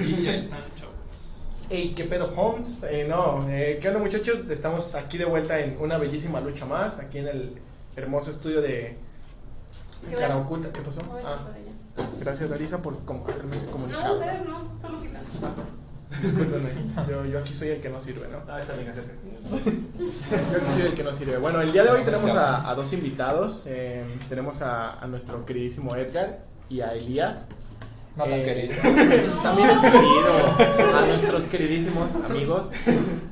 Y ya están, chavos. Hey, ¿qué pedo, Holmes? Eh, no, eh, ¿qué onda, muchachos? Estamos aquí de vuelta en una bellísima lucha más, aquí en el hermoso estudio de Cara bueno. Oculta. ¿Qué pasó? Voy Ah, gracias, Larisa, por como, hacerme ese No, comunicado. ustedes no, solo Gitano. Discúlpenme, yo, yo aquí soy el que no sirve, ¿no? Ah, está bien, acerca. Yo aquí soy el que no sirve. Bueno, el día de hoy tenemos a, a dos invitados. eh, tenemos a, a nuestro queridísimo Edgar y a Elías. No tan Eh, querido. También es querido a nuestros queridísimos amigos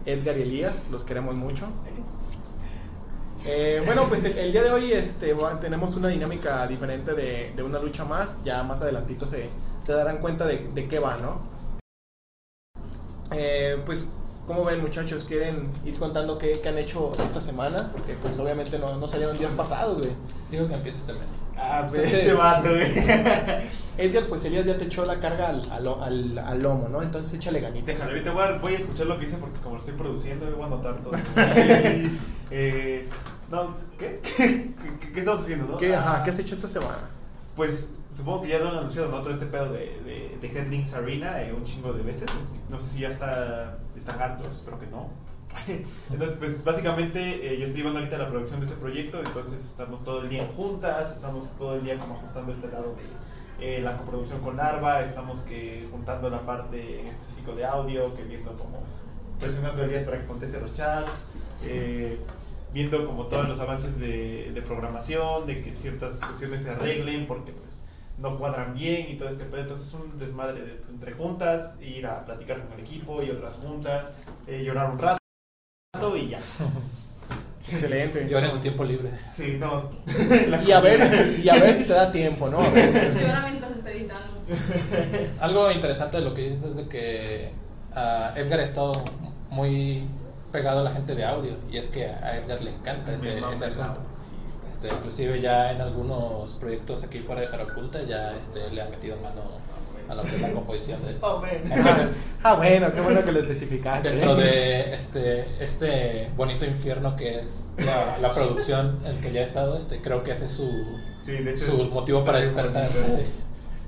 Edgar y Elías, los queremos mucho. Eh, bueno, pues el, el día de hoy este, tenemos una dinámica diferente de, de una lucha más. Ya más adelantito se, se darán cuenta de, de qué va, ¿no? Eh, pues, ¿cómo ven muchachos? ¿Quieren ir contando qué, qué han hecho esta semana? Porque pues obviamente no, no salieron días pasados, güey. Digo que empieces también. Ah, pues Entonces- este vato, güey. Edgar, pues Elías ya te echó la carga al, al, al- al lomo, ¿no? Entonces échale ganitas. Déjalo, ahorita voy a, voy a escuchar lo que dice porque como lo estoy produciendo, voy a anotar todo. eh, no, ¿qué? ¿Qué, qué, qué estamos haciendo, no? ¿Qué, ajá, Ah, ¿Qué has hecho esta semana? Pues supongo que ya lo han anunciado, ¿no? Todo este pedo de, de, Headlinks Arena eh, un chingo de veces. No sé si ya está, están hartos, espero que no. Entonces, pues básicamente eh, yo estoy llevando ahorita la producción de ese proyecto, entonces estamos todo el día juntas, estamos todo el día como ajustando este lado de eh, la coproducción con Larva, estamos que juntando la parte en específico de audio, que viendo como presionando Elías para que conteste los chats, viendo como todos los avances de, de programación, de que ciertas cuestiones se arreglen porque pues no cuadran bien y todo este pedo. Entonces es un desmadre de- entre juntas, ir a platicar con el equipo y otras juntas, eh, llorar un rato y ya. Excelente. Llora en su tiempo libre. Sí, no. Y a ver, y a ver si te da tiempo, ¿no? A ver si- Llora mientras está editando. Algo interesante de lo que dices es de que ah, Edgar ha estado muy pegado a la gente de audio y es que a Edgar le encanta ese, ese asunto. Este, inclusive ya en algunos proyectos aquí fuera de Caraculta ya este, le ha metido mano a lo que es la composición de Oh. Ah, bueno, qué bueno que lo especificaste. dentro de este este bonito infierno que es la, la producción en el que ya ha estado este creo que ese es su, Sí, de hecho. su es- motivo para despertarse bonito.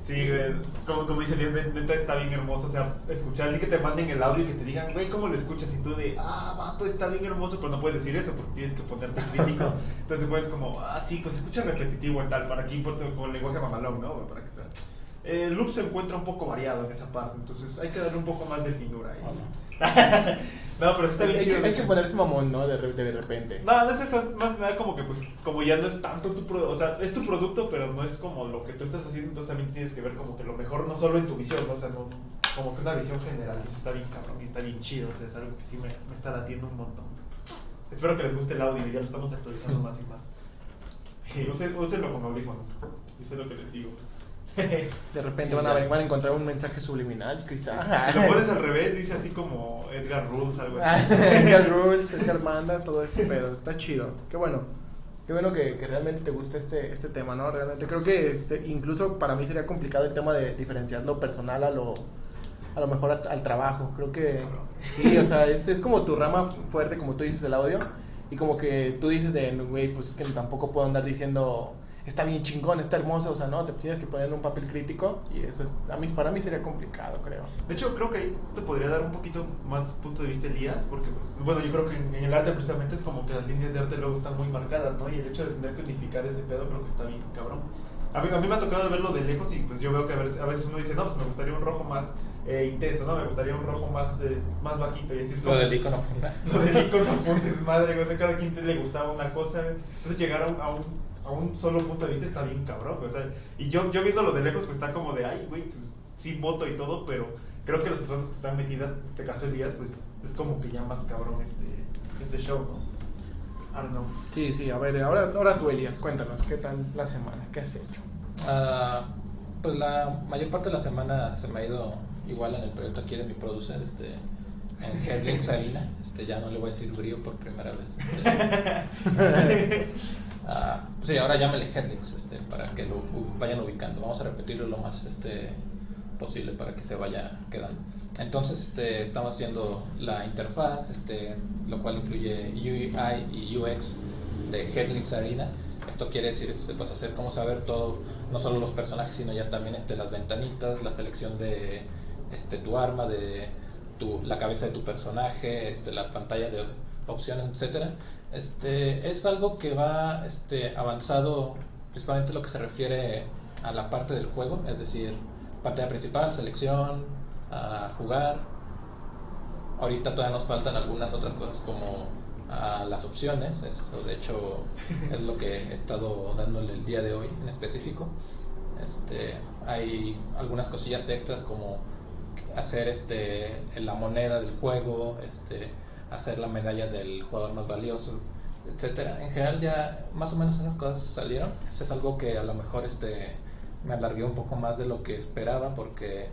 Sí, güey, como, como dice Elías, net- neta está bien hermoso, o sea, escuchar, así que te manden el audio y que te digan, güey, ¿cómo lo escuchas? Y tú de, ah, vato, está bien hermoso, pero no puedes decir eso porque tienes que ponerte crítico. Entonces te pones como, ah, sí, pues escucha repetitivo en tal, para aquí importa con el lenguaje mamalón, ¿no? Para que sea. El loop se encuentra un poco variado en esa parte, entonces hay que darle un poco más de finura ahí. no, pero está Hay, bien chido. hay que ponerse mamón, ¿no? De, re- de repente. No, no es eso, es más que nada como que pues como ya no es tanto tu producto, o sea, es tu producto, pero no es como lo que tú estás haciendo, entonces también tienes que ver como que lo mejor no solo en tu visión, ¿no? o sea, no, como que una visión general, eso está bien cabrón y está bien chido, o sea, es algo que sí me, me está latiendo un montón. Espero que les guste el audio, ya lo estamos actualizando más y más. Usen- úsenlo con audífonos, yo sé lo que les digo. De repente van a, ver- van a encontrar un mensaje subliminal, quizá. Si lo pones al revés, dice así como Edgar Rules, algo así. Edgar Rules, Edgar Manda, todo este pedo. Está chido. Qué bueno. Qué bueno que, que realmente te gusta este, este tema, ¿no? Realmente creo que este, incluso para mí sería complicado el tema de diferenciar lo personal a lo, a lo mejor a- al trabajo. Creo que sí, o sea, es, es como tu rama fuerte, como tú dices, el audio. Y como que tú dices de, "No, güey, pues es que tampoco puedo andar diciendo, está bien chingón, está hermoso. O sea, no, te tienes que poner en un papel crítico. Y eso es, a mí, para mí sería complicado, creo. De hecho, creo que ahí te podría dar un poquito más punto de vista Elías, porque, pues, bueno, yo creo que en, en el arte precisamente es como que las líneas de arte luego están muy marcadas, ¿no? Y el hecho de tener que unificar ese pedo creo que está bien cabrón. A mí, a mí me ha tocado verlo de lejos y pues yo veo que a veces, a veces uno dice, no, pues me gustaría un rojo más eh, intenso, ¿no? Me gustaría un rojo más, eh, más bajito y así es lo como... del icono funda. Lo del icono es madre, güey, o sea, cada quien te le gustaba una cosa, entonces llegar a un, a un, a un solo punto de vista está bien cabrón, o sea, y yo, yo viéndolo de lejos, pues está como de, ay, güey, pues sí voto y todo, pero creo que las personas que están metidas, en este caso Elías, pues es como que ya más cabrón este, este show, ¿no? I don't know. Sí, sí, a ver, ahora, ahora tú, Elías, cuéntanos, ¿qué tal la semana? ¿Qué has hecho? Ah, pues la mayor parte de la semana se me ha ido igual en el proyecto aquí de mi producer, este, en Arena. Este, ya no le voy a decir brío por primera vez. este. Ah, sí, ahora llámele Headlinks, este, para que lo vayan ubicando. Vamos a repetirlo lo más este, posible para que se vaya quedando. Entonces, este, estamos haciendo la interfaz, este, lo cual incluye UI y UX de Headlinks Arena. Esto quiere decir este, pues, hacer cómo saber todo, no solo los personajes, sino ya también este, las ventanitas, la selección de este, tu arma, de tu, la cabeza de tu personaje, este, la pantalla de opciones, etcétera. Este, es algo que va este, avanzado principalmente lo que se refiere a la parte del juego, es decir, pantalla principal, selección, a jugar. Ahorita todavía nos faltan algunas otras cosas como a las opciones, eso de hecho es lo que he estado dándole el día de hoy en específico. Este, hay algunas cosillas extras como hacer este, la moneda del juego, este, hacer la medalla del jugador más valioso, etcétera. En general ya más o menos esas cosas salieron. Eso es algo que a lo mejor este, me alargué un poco más de lo que esperaba porque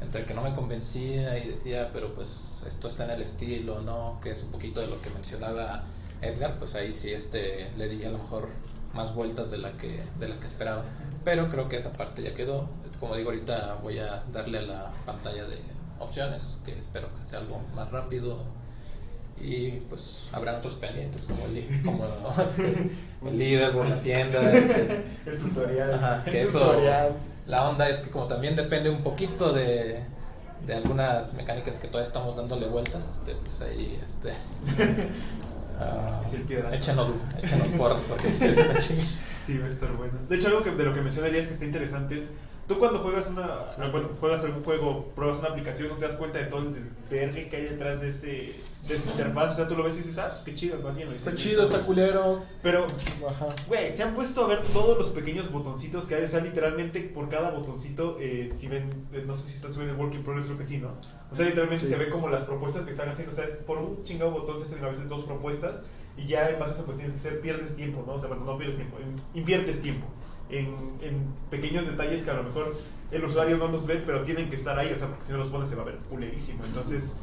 entre que no me convencía y decía, pero pues esto está en el estilo, ¿no? Que es un poquito de lo que mencionaba Edgar, pues ahí sí este, le di a lo mejor más vueltas de, la que, de las que esperaba. Pero creo que esa parte ya quedó. Como digo, ahorita voy a darle a la pantalla de opciones, que espero que sea algo más rápido. Y pues habrán otros pendientes, como el, como el líder por la tienda. este, El tutorial. Ajá, que El eso, tutorial. la onda es que como también depende un poquito de, de algunas mecánicas que todavía estamos dándole vueltas, este, pues ahí, este, Es el piedrazo. échanos, échanos porras porque sí, es una. Sí, va a estar bueno. De hecho, algo que, de lo que menciona Elías que está interesante es, tú cuando juegas una, bueno, juegas algún juego, pruebas una aplicación, no te das cuenta de todo el desvergue que hay detrás de, ese, de esa interfaz, o sea, tú lo ves y dices, ah, pues qué chido, más bien lo Está chido, está culero. Pero, Ajá. güey, se han puesto a ver todos los pequeños botoncitos que hay, o sea, literalmente por cada botoncito, eh, si ven, eh, no sé si están subiendo el Work in Progress, creo que sí, ¿no? O sea, literalmente Sí. se ve como las propuestas que están haciendo, o sea, es por un chingado botón se hacen a veces dos propuestas y ya en base a eso pues tienes que hacer, pierdes tiempo, ¿no? O sea, bueno, no pierdes tiempo, in- inviertes tiempo en, en pequeños detalles que a lo mejor el usuario no los ve, pero tienen que estar ahí, o sea, porque si no los pones se va a ver culerísimo. Entonces,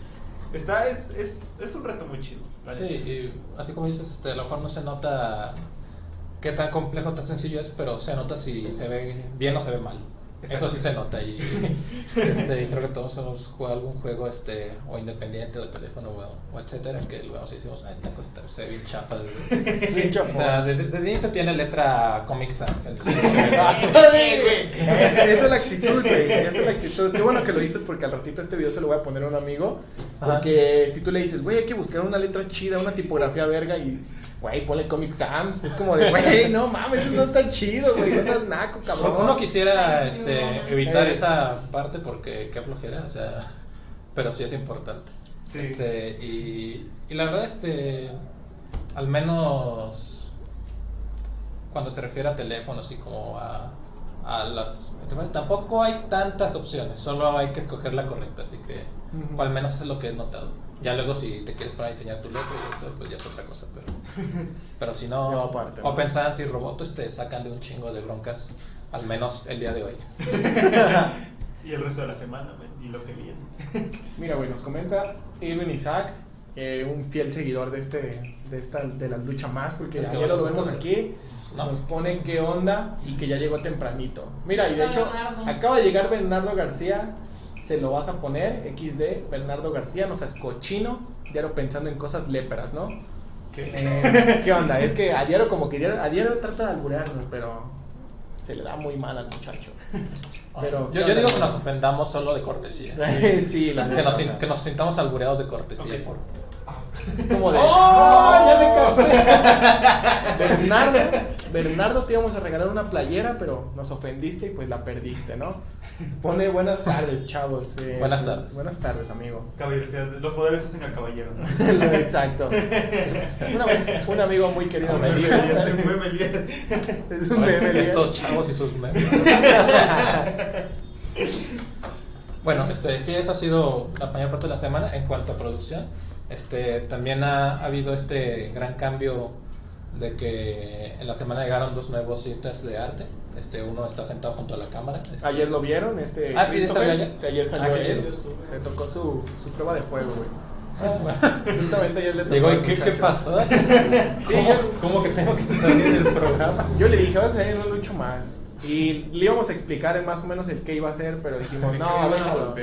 está, es, es, es un reto muy chido. Sí, y así como dices, este, a lo mejor no se nota qué tan complejo, tan sencillo es, pero se nota si se ve bien o se ve mal. Eso sí se nota y este, creo que todos hemos jugado algún juego este, o independiente o de teléfono o, o etcétera que lo vemos y decimos, ah, esta cosa está- se ve bien chafa. desde-". Bien o sea, desde, desde inicio tiene letra Comic Sans. el- Esa, es la actitud, güey. Esa es la actitud. Qué bueno que lo dices porque al ratito este video se lo voy a poner a un amigo. Ajá. Porque si tú le dices, güey, hay que buscar una letra chida, una tipografía verga y, güey, ponle Comic Sans. Es como de, güey, no mames, eso no está chido, güey. No estás naco, cabrón. Uno quisiera este, evitar Eh. esa parte porque qué flojera, o sea, pero sí es importante. Sí. Este, y, y la verdad, este, al menos cuando se refiere a teléfonos y como a, a las interfaces, tampoco hay tantas opciones, solo hay que escoger la correcta, así que, o al menos eso es lo que he notado. Ya luego si te quieres poner a diseñar tu letra y eso, pues ya es otra cosa, pero, pero si no, No, aparte, o ¿no? pensaban si robots te sacan de un chingo de broncas, al menos el día de hoy. Y el resto de la semana, y lo que viene. Mira, güey, nos comenta Irvin Isaac, eh, un fiel seguidor de este de esta de la lucha más, porque ayer lo vemos sí. aquí, No. nos pone qué onda y que ya llegó tempranito. Mira, y de hecho, Bernardo. acaba de llegar Bernardo García, se lo vas a poner, XD, Bernardo García, no seas cochino, diario pensando en cosas léperas, ¿no? ¿Qué? Eh, ¿Qué onda? Es que a diario como que diario, a diario trata de alburearnos, pero se le da muy mal al muchacho. Pero, yo, ¿qué yo digo que nos ofendamos solo de cortesía. sí, la que, nos, que nos sintamos albureados de cortesía. Por- Es como de. ¡Oh! ¡Oh! ¡Ya me! Bernardo, Bernardo, te íbamos a regalar una playera, pero nos ofendiste y pues la perdiste, ¿no? Pone buenas tardes, chavos. eh, Buenas pues, tardes. Buenas tardes, amigo. Caballerosidad, los poderes hacen al caballero, ¿no? Exacto. Una vez, un amigo muy querido me dijo. Elías, un meme. Es un meme. Estos chavos y sus memes. bueno, este, sí, esa ha sido la mayor parte de la semana en cuanto a producción. Este, también ha, ha habido este gran cambio de que en la semana llegaron dos nuevos ítems de arte. Este, uno está sentado junto a la cámara. Este, Ayer lo vieron, este. Ah, sí, salió ayer. Sí, ayer salió Ah, chido. Le tocó su, su prueba de fuego, güey. ah, bueno. Justamente ayer le tocó. Y al ¿qué, qué pasó? Sí, ¿Cómo, yo- cómo que tengo que salir del programa? Yo le dije, vas a hacer un lucho más. Y le íbamos a explicar más o menos el qué iba a hacer, pero dijimos, no, déjalo.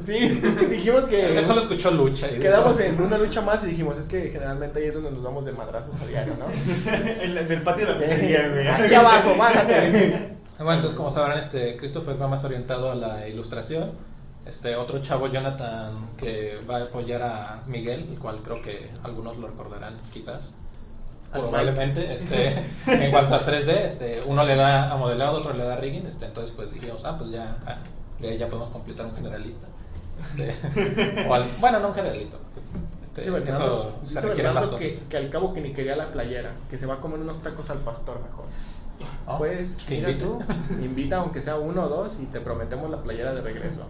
Sí, dijimos que Él solo escuchó lucha. Y quedamos en una lucha más y dijimos, es que generalmente ahí es donde nos damos de madrazos a diario, ¿no? En el patio de la pizzería, güey. Aquí abajo, bájate. Bueno, entonces como sabrán, este, Christopher va más orientado a la ilustración Este otro chavo, Jonathan, que va a apoyar a Miguel, el cual creo que algunos lo recordarán, quizás. Probablemente, este, en cuanto a 3D, este, uno le da a modelado, otro le da a rigging, este, entonces pues dijimos, ah, pues ya, ah, ya, podemos completar un generalista. Este, o al- bueno, no un generalista, este, Dice Bernardo, eso dice se requieren más Bernardo que, cosas. que al cabo que ni quería la playera, que se va a comer unos tacos al pastor mejor. Oh, pues, que mira invite. tú, invita aunque sea uno o dos y te prometemos la playera de regreso.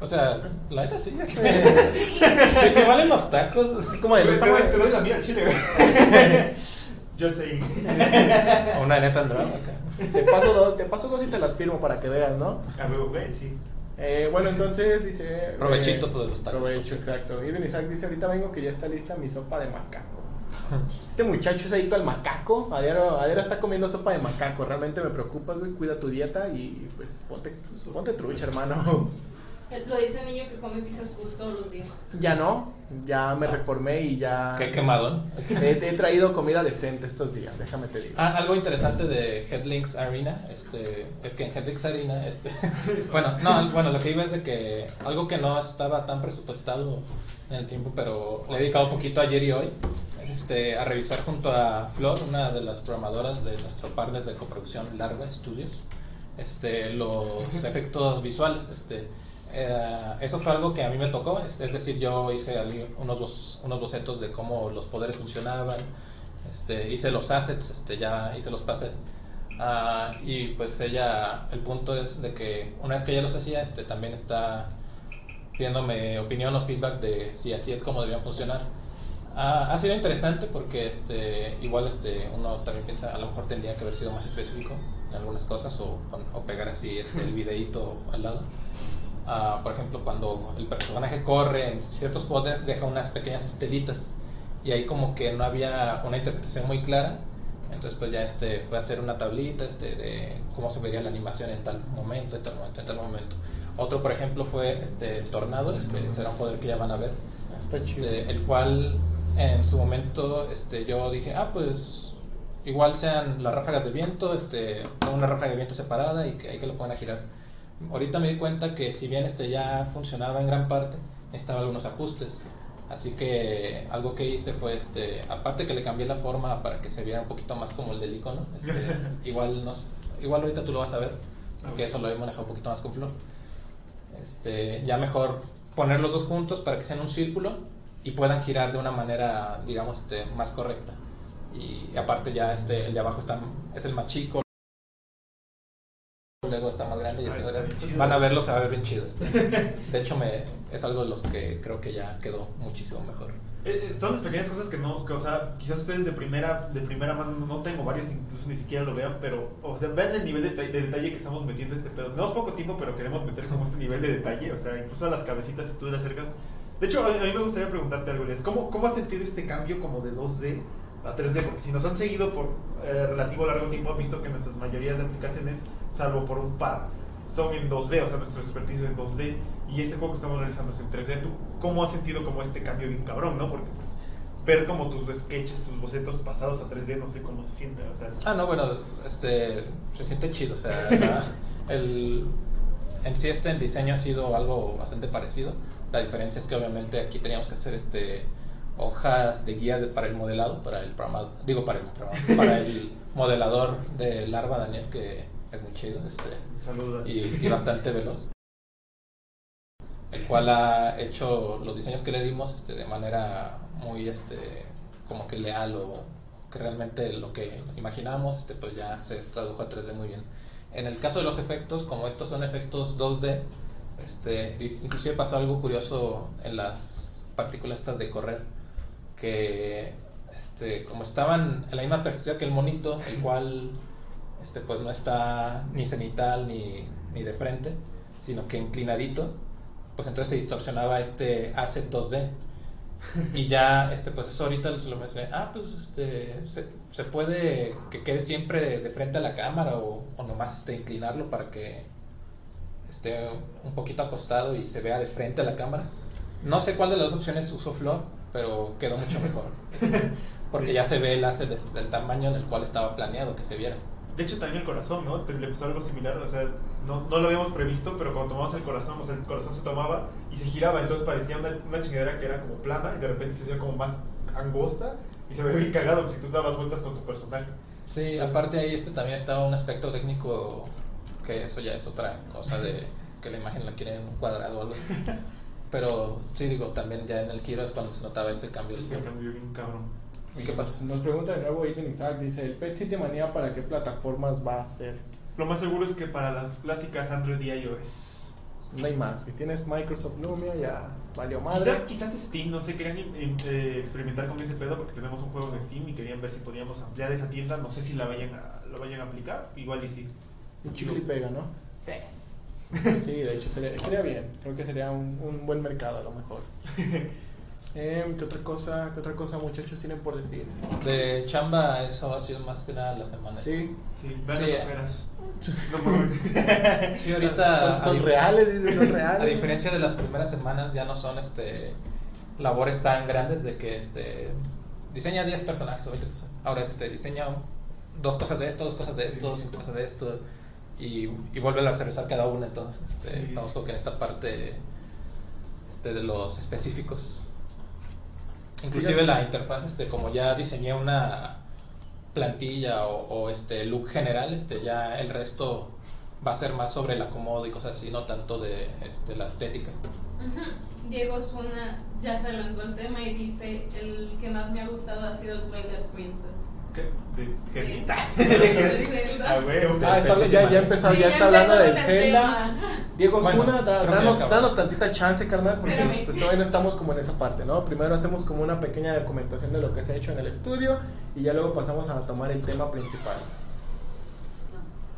O sea, la neta sí. sí, sí, valen los tacos. Así como de, no Güey, te, doy, mal. te doy la mía al chile, güey. Yo sé. Una neta Andrade acá. Te paso dos, te paso dos y te las firmo para que veas, ¿no? A ver, güey, sí. Eh, bueno, entonces dice. Provechito, eh, de los tacos, Provecho, pues. exacto. Irving Isaac dice: Ahorita vengo que ya está lista mi sopa de macaco. Este muchacho es adicto al macaco. A diario, a diario está comiendo sopa de macaco. Realmente me preocupas, güey. Cuida tu dieta y pues ponte, pues, ponte trucha, hermano. Lo dice el niño que come pizzas food todos los días. Ya no, ya me reformé y ya. Qué quemadón. He, he traído comida decente estos días, déjame te digo. Ah, algo interesante de Headlinks Arena, este, es que en Headlinks Arena, este, bueno, no, bueno, lo que iba es de que algo que no estaba tan presupuestado en el tiempo, pero le he dedicado un poquito ayer y hoy, es este, a revisar junto a Flor, una de las programadoras de nuestro partner de coproducción Larva Studios, este, los efectos visuales, este, eh, eso fue algo que a mí me tocó, es, es decir, yo hice unos, unos bocetos de cómo los poderes funcionaban, este, hice los assets, este, ya hice los pasé. Ah, y pues ella, el punto es de que una vez que ella los hacía, este, también está pidiéndome opinión o feedback de si así es como deberían funcionar. Ah, ha sido interesante porque este, igual este, uno también piensa, a lo mejor tendría que haber sido más específico en algunas cosas o, o pegar así este, el videíto al lado. Ah, por ejemplo, cuando el personaje corre en ciertos poderes, deja unas pequeñas estelitas y ahí como que no había una interpretación muy clara. Entonces pues ya este fue a hacer una tablita este, de cómo se vería la animación en tal momento, en tal momento, en tal momento. Otro, por ejemplo, fue este el tornado, este será un poder que ya van a ver. Está chido. Este, el cual en su momento este, yo dije, ah, pues igual sean las ráfagas de viento, este, una ráfaga de viento separada y que ahí que lo puedan girar. Ahorita me di cuenta que si bien este ya funcionaba en gran parte, necesitaba algunos ajustes. Así que algo que hice fue, este, aparte que le cambié la forma para que se viera un poquito más como el del icono, este, igual, nos, igual ahorita tú lo vas a ver, porque eso lo he manejado un poquito más con Flor. Este, ya mejor poner los dos juntos para que sean un círculo y puedan girar de una manera, digamos, este, más correcta. Y aparte ya este, el de abajo está, es el más chico, luego está más grande y Ah, está bien chido. van a verlo, se va a ver bien chido. este. De hecho, me, es algo de los que creo que ya quedó muchísimo mejor. Eh, eh, son las pequeñas cosas que no, que, o sea, quizás ustedes de primera, de primera mano no tengo varios, incluso ni siquiera lo vean, pero, o sea, vean el nivel de, de detalle que estamos metiendo este pedo. Tenemos poco tiempo, pero queremos meter como este nivel de detalle, o sea, incluso a las cabecitas si tú le acercas. De hecho, a, a mí me gustaría preguntarte algo, Elias. ¿Cómo, ¿Cómo has sentido este cambio como de 2D a 3D? Porque si nos han seguido por eh, relativo largo tiempo, han visto que nuestras mayorías de aplicaciones, salvo por un par, son en 2D, o sea, nuestra expertise es 2D. Y este juego que estamos realizando es en 3D. ¿Tú cómo has sentido como este cambio bien cabrón, no? Porque pues ver como tus sketches, tus bocetos pasados a 3D, no sé cómo se siente, o sea... Ah, no, bueno, este, se siente chido, o sea, la- el, en sí este el diseño ha sido algo bastante parecido. La diferencia es que obviamente aquí teníamos que hacer este hojas de guía de- para el modelado, para el programa, digo para el para el modelador de larva Daniel que es muy chido, este, y, y bastante veloz. El cual ha hecho los diseños que le dimos este, de manera muy este, como que leal o que realmente lo que imaginábamos este, pues ya se tradujo a 3D muy bien. En el caso de los efectos, como estos son efectos 2D, este, inclusive pasó algo curioso en las partículas estas de correr, que este, como estaban en la misma perspectiva que el monito, el cual este, pues no está ni cenital ni, ni de frente, sino que inclinadito, pues entonces se distorsionaba este asset 2D. Y ya, este, pues eso ahorita se lo mencioné, ah, pues este, se, se puede que quede siempre de, de frente a la cámara o, o nomás este, inclinarlo para que esté un poquito acostado y se vea de frente a la cámara. No sé cuál de las dos opciones usó Flor, pero quedó mucho mejor. Porque ya se ve el asset desde el tamaño en el cual estaba planeado que se viera. De hecho, también el corazón, ¿no? Le pasó algo similar, o sea, no, no lo habíamos previsto, pero cuando tomabas el corazón, o sea, el corazón se tomaba y se giraba, entonces parecía una, una chingadera que era como plana y de repente se hacía como más angosta y se veía bien cagado si tú dabas vueltas con tu personaje. Sí, aparte ahí este también estaba un aspecto técnico que eso ya es otra cosa de que la imagen la quieren en un cuadrado o algo así. Pero sí, digo, también ya en el giro es cuando se notaba ese cambio. Se cambió bien cabrón. ¿Y qué pasó? Nos pregunta de nuevo Aiden Isaac, dice, ¿el Pet City Manía para qué plataformas va a ser? Lo más seguro es que para las clásicas Android y iOS. No hay más. Si tienes Microsoft Lumia, ya valió madre. Quizás, quizás Steam, no sé, querían eh, experimentar con ese pedo porque tenemos un juego en Steam y querían ver si podíamos ampliar esa tienda. No sé si la vayan a, lo vayan a aplicar, igual y sí. Un chicle y pega, ¿no? Sí. Sí, de hecho, sería, estaría bien. Creo que sería un, un buen mercado a lo mejor. Em, ¿qué, otra cosa, ¿Qué otra cosa, muchachos, tienen por decir? De chamba, eso ha sido más que nada la semana. Sí, Sí, vean Sí. las ojeras. No. Sí, ahorita. son, reales, dice, son reales. A diferencia de las primeras semanas, ya no son este labores tan grandes de que este diseña 10 personajes o 20 personajes. Ahora es este diseña dos cosas de esto, dos cosas de Sí. esto, cinco cosas de esto y, y vuelve a cervezar cada una. Entonces, este, Sí. estamos como que en esta parte este, de los específicos. Inclusive la interfaz, este, como ya diseñé una plantilla o, este look general, este, ya el resto va a ser más sobre el acomodo y cosas así, no tanto de este, la estética. Diego Zuna ya se adelantó el tema y dice: El que más me ha gustado ha sido Twilight Princess. Ah. Ah, está, ya, empezó, ya está hablando del Zelda. Diego Bueno, Zuna, danos, danos tantita chance, carnal, porque pues todavía no estamos como en esa parte, ¿no? Primero hacemos como una pequeña documentación de lo que se ha hecho en el estudio y ya luego pasamos a tomar el tema principal.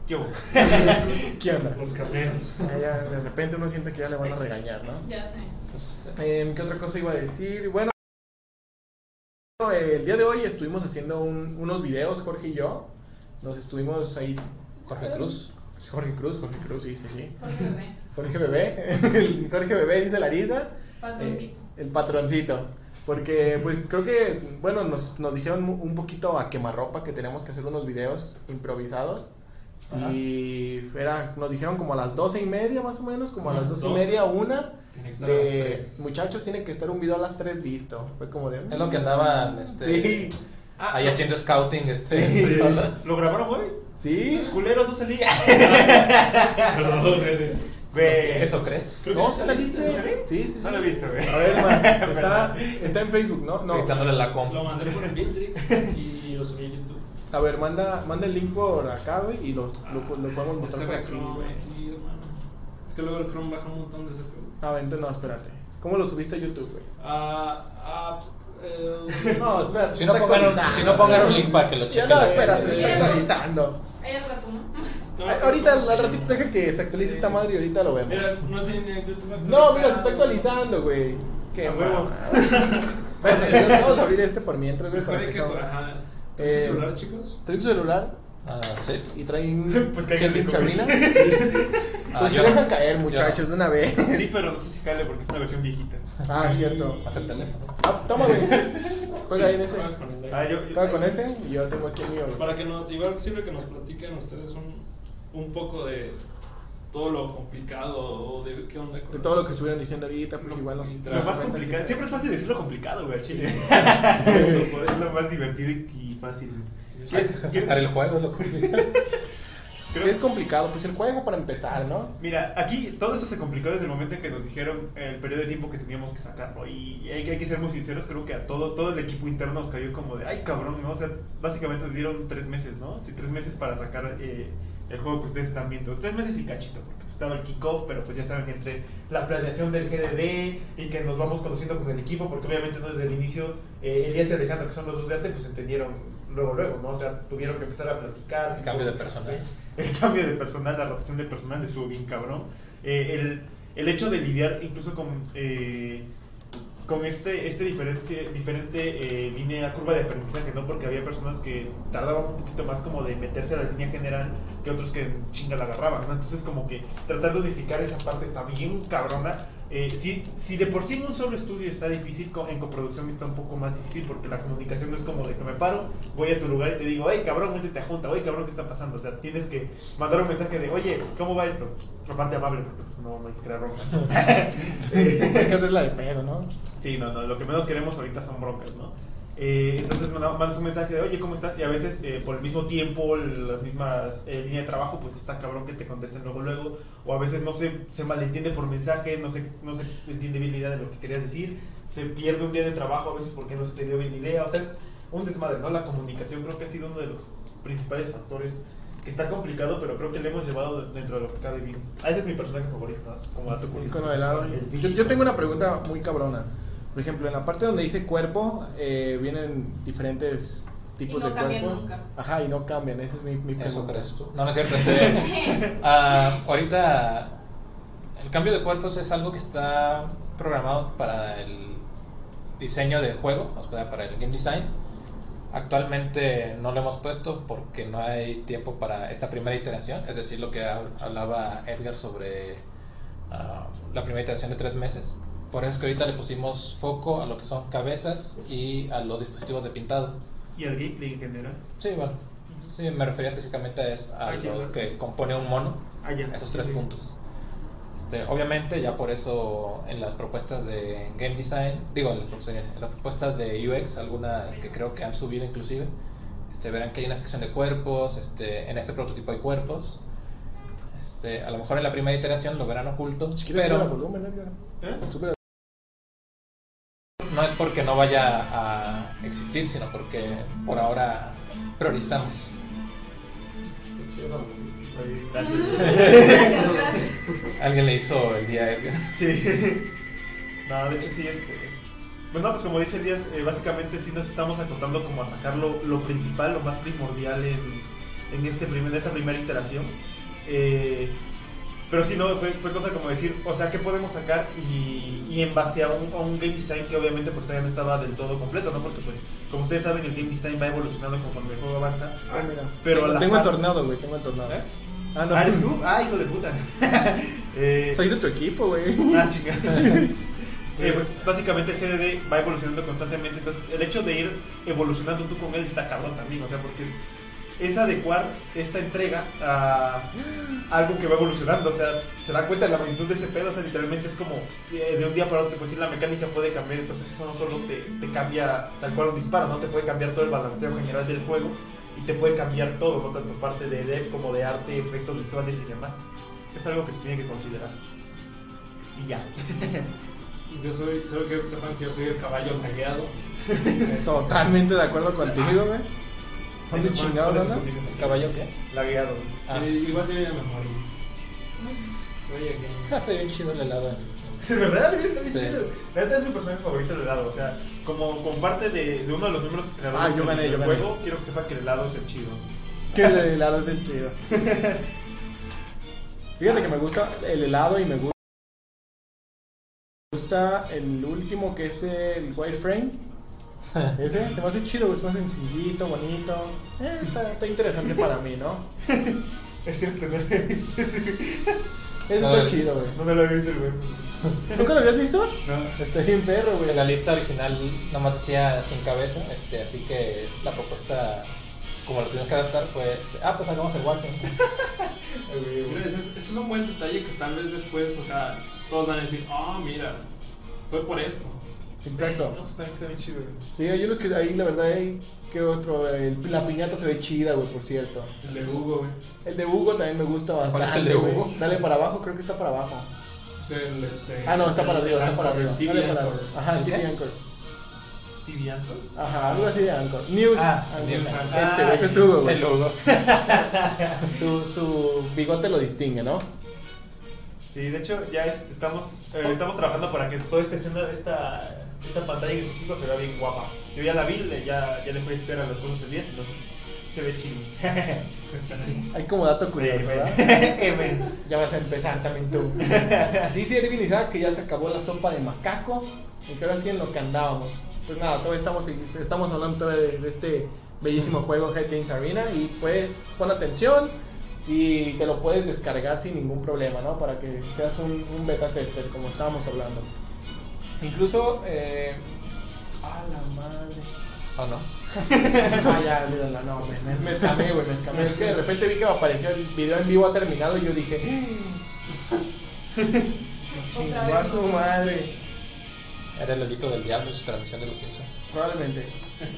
¿Qué? ¿Qué onda? Los carneros. Ya, ya, de repente uno siente que ya le van a regañar, ¿no? Ya sé. Pues, este, Em, ¿Qué otra cosa iba a decir? Bueno, el día de hoy estuvimos haciendo un- unos videos, Jorge y yo. Nos estuvimos ahí. Jorge Cruz. Sí, Jorge Cruz, Jorge Cruz, sí, sí, sí. Jorge Bebé. Jorge Bebé, Jorge Bebé dice Larisa. Patroncito. Eh, el patroncito. Porque, pues creo que, bueno, nos, nos dijeron un poquito a quemarropa que teníamos que hacer unos videos improvisados. Ajá. Y era, nos dijeron como a las doce y media más o menos, como a las doce y media, una. Tiene que estar a las De tres. muchachos, tiene que estar un video a las 3 listo. Fue como de. Es lo que andaban este, Sí, Ah, ahí no. haciendo scouting. Este, Sí. ¿Lo grabaron, güey? sí. Culero, no salí. Perdón. Ve. ¿Eso crees? Creo que No, sí ¿sí saliste. Sí, sí, sí. No lo he visto, güey. A ver, más. Está, está en Facebook, ¿no? No. Gritándole la comp. Lo mandé por Bitrix y lo subí a YouTube. A ver, manda, manda el link por acá, güey, y lo, lo, lo podemos Ese mostrar por aquí, Chrome güey. aquí, hermano. Es que luego el Chrome baja un montón de ese juego. A ver, entonces no, espérate. ¿Cómo lo subiste a YouTube, güey? Ah, ah, eh, No, espérate. Si no, pongan si no pongan un link para que lo chequen. no, espérate, se está actualizando. Ahí al rato, ¿no? Ay, ahorita, al ratito, deja que se actualice Sí. esta madre y ahorita lo vemos. Mira, no tiene YouTube No, mira, se está actualizando, güey. Qué. Bueno, entonces vamos a abrir este por mientras, güey, para que que. Ajá. Eh, ¿Tu celular, chicos? ¿Traen su celular Ah, sí. y traen Pues que que Sabrina? Ah, Pues se dejan caer, muchachos, de una vez. Sí, pero no sé si jale porque es una versión viejita. Ah, cierto. Mata el teléfono. Ah, toma, güey. Juega ahí en ese. Juega con el de- Ah, yo. Juega con ese y yo tengo aquí el mío, güey. Para que nos, igual sirve que nos platiquen ustedes un, un poco de todo lo complicado o de qué onda con De todo lo que estuvieron diciendo ahorita, pues igual nos. Lo Lo más complicado. Siempre es fácil decir lo complicado, güey, al chile. Eso, por Es eso. lo más divertido y fácil. ¿Quieres- quieres- Sacar el juego es lo complicado. creo- ¿Qué es complicado? Pues el juego para empezar, ¿no? Mira, aquí todo esto se complicó desde el momento en que nos dijeron el periodo de tiempo que teníamos que sacarlo. Y hay, que- hay que ser muy sinceros, creo que a todo, todo el equipo interno nos cayó como de, ay cabrón, ¿no? O sea, básicamente nos dieron tres meses, ¿no? Sí, tres meses para sacar eh, el juego que ustedes están viendo. Tres meses y cachito, porque pues, estaba el kickoff, pero pues ya saben, entre la planeación del GDD y que nos vamos conociendo con el equipo, porque obviamente no desde el inicio, eh, Elías y Alejandro, que son los dos de arte, pues entendieron luego, luego, ¿no? O sea, tuvieron que empezar a platicar. El cambio de personal. El cambio de personal, la rotación de personal estuvo bien cabrón. Eh, el, el hecho de lidiar incluso con, eh, con este, este diferente, diferente eh, línea, curva de aprendizaje, ¿no? Porque había personas que tardaban un poquito más como de meterse a la línea general que otros que chinga la agarraban, ¿no? Entonces como que tratar de unificar esa parte está bien cabrona. Eh, si, si de por sí en un solo estudio está difícil, en coproducción está un poco más difícil porque la comunicación no es como de que me paro, voy a tu lugar y te digo, hey cabrón, métete a junta, oye cabrón, ¿qué está pasando? O sea, tienes que mandar un mensaje de, oye, ¿cómo va esto? Aparte amable, porque pues no, no hay que crear bronca. Hay que hacerla de pedo, ¿no? Sí, no, no, lo que menos queremos ahorita son broncas, ¿no? Eh, entonces manda- mandas un mensaje de, oye, ¿cómo estás? Y a veces eh, por el mismo tiempo, las mismas eh, líneas de trabajo, pues está cabrón que te contesten luego, luego. O a veces no se, se malentiende por mensaje, no se, no se entiende bien la idea de lo que querías decir. Se pierde un día de trabajo a veces porque no se te dio bien la idea. O sea, es un desmadre, ¿no? La comunicación creo que ha sido uno de los principales factores que está complicado, pero creo que le hemos llevado dentro de lo que cabe bien. Ah, ese es mi personaje favorito, ¿no? Como dato curioso. Yo, yo tengo una pregunta muy cabrona. Por ejemplo, en la parte donde dice cuerpo, eh, vienen diferentes tipos Y no de cambian cuerpo. nunca. Ajá, y no cambian. Esa es mi, mi pregunta. Eso crees tú. No, no es cierto. Este, ah, ahorita el cambio de cuerpos es algo que está programado para el diseño de juego, o sea, para el game design. Actualmente no lo hemos puesto porque no hay tiempo para esta primera iteración, es decir, lo que hab- hablaba Edgar sobre ah, la primera iteración de tres meses. Por eso es que ahorita le pusimos foco a lo que son cabezas y a los dispositivos de pintado. Y el gameplay en general. Sí, bueno. Sí, me refería específicamente a, eso, a Ah, lo que compone un mono, Ah, ya. esos tres Sí, sí. puntos. Este, obviamente, ya por eso en las propuestas de game design, digo, en las propuestas, en las propuestas de UX, algunas que creo que han subido inclusive, este, verán que hay una sección de cuerpos, este, en este prototipo hay cuerpos. Este, a lo mejor en la primera iteración lo verán oculto, Si quieres subir el pero volumen, Edgar. ¿Eh? No es porque no vaya a existir, sino porque por ahora priorizamos. Gracias. Alguien le hizo el día a Edgar. Sí. No, de hecho sí, este... Bueno, pues como dice Elías, eh, básicamente sí nos estamos acotando como a sacar lo, lo principal, lo más primordial en, en, este primer, en esta primera iteración. Eh, pero sí, no, fue, fue cosa como decir, o sea, ¿qué podemos sacar? Y, y en base a un, a un game design que obviamente pues todavía no estaba del todo completo, ¿no? Porque pues, como ustedes saben, el game design va evolucionando conforme el juego avanza. Ah, mira. Pero tengo, la tengo entornado, güey. Tengo entornado. ¿Eh? Ah, no. Ah, ¿eres tú? Ah, hijo de puta. eh, Soy de tu equipo, güey. Ah, chinga. Eh, pues básicamente el GDD va evolucionando constantemente, entonces el hecho de ir evolucionando tú con él está cabrón también, o sea, porque es, es adecuar esta entrega a algo que va evolucionando, o sea, se da cuenta de la magnitud de ese pedo, o sea, literalmente es como eh, de un día para otro, pues sí, la mecánica puede cambiar, entonces eso no solo te, te cambia tal cual un disparo, ¿no? Te puede cambiar todo el balanceo general del juego y te puede cambiar todo, ¿no? Tanto parte de dev como de arte, efectos visuales y demás. Es algo que se tiene que considerar. Y ya. Yo soy, solo quiero que sepan que yo soy el caballo lagueado. Totalmente de acuerdo contigo, güey. ¿Dónde pones anda? ¿Caballo qué? Lagueado. Ah. Sí, igual yo ya me morí. Oye, que. Está bien chido el helado. ¿De verdad? Está bien Sí. chido. La neta es mi personaje favorito del helado. O sea, como, como parte de, de uno de los miembros creadores Ah, yo gané, del yo gané. juego, quiero que sepan que el helado es el chido. Que el helado es el chido. Fíjate que me gusta el helado y me gu- gusta el último que es el wireframe. Ese se me hace chido, güey, se me hace sencillito, bonito. Eh, está, está interesante para mí, ¿no? Es cierto, no lo he visto ese. No, está chido, güey. No me lo he visto el güey. ¿Nunca lo habías visto? No. Está bien perro, güey. En la lista original nomás decía sin cabeza, este, así que la propuesta, como lo tuvimos que adaptar, fue, este, ah, pues hagamos el ese, es- ese es un buen detalle que tal vez después, o sea, todos van a decir, ah, mira, fue por esto. Exacto. Sí, hay unos que ahí, la verdad, hay que otro. el- la piñata se ve chida, güey, por cierto. El de Hugo, güey. El de Hugo también me gusta ¿Cuál bastante. es el de güey. Hugo? Dale para abajo, creo que está para abajo. Es el, este. Ah, no, está para arriba, está para arriba. el TV Dale para. Ajá, el ¿El TV qué? Anchor. ¿TV Anchor? Ajá, algo así de Anchor. News. Ah, News. Anchor. Ese, Ah, ese es. Hugo, güey. El Hugo. Su, su bigote lo distingue, ¿no? Sí, de hecho, ya es- estamos, eh, estamos trabajando para que toda esta escena, esta, esta pantalla que pusimos se vea bien guapa. Yo ya la vi, le- ya, ya le fui a esperar a las cosas el 10, entonces se ve chido. Hay como dato curioso, ¿verdad? Ya vas a empezar también tú. Dice Erwin Isaac que ya se acabó la sopa de macaco. Y ahora sí en lo que andábamos. Pues nada, todavía estamos, estamos hablando todavía de, de este bellísimo juego Head Games Arena. Y pues pon atención. Y te lo puedes descargar sin ningún problema, ¿no? Para que seas un, un beta tester, como estábamos hablando. Incluso, eh, a la madre. ¿O no? Ah, ya, olvídalo, no, me, me, me escamé, güey, me escamé. Es que de repente vi que me apareció el video en vivo ha terminado y yo dije, Otra chingar su madre. Era el ojito del diablo en su transmisión de los Simpsons. Probablemente.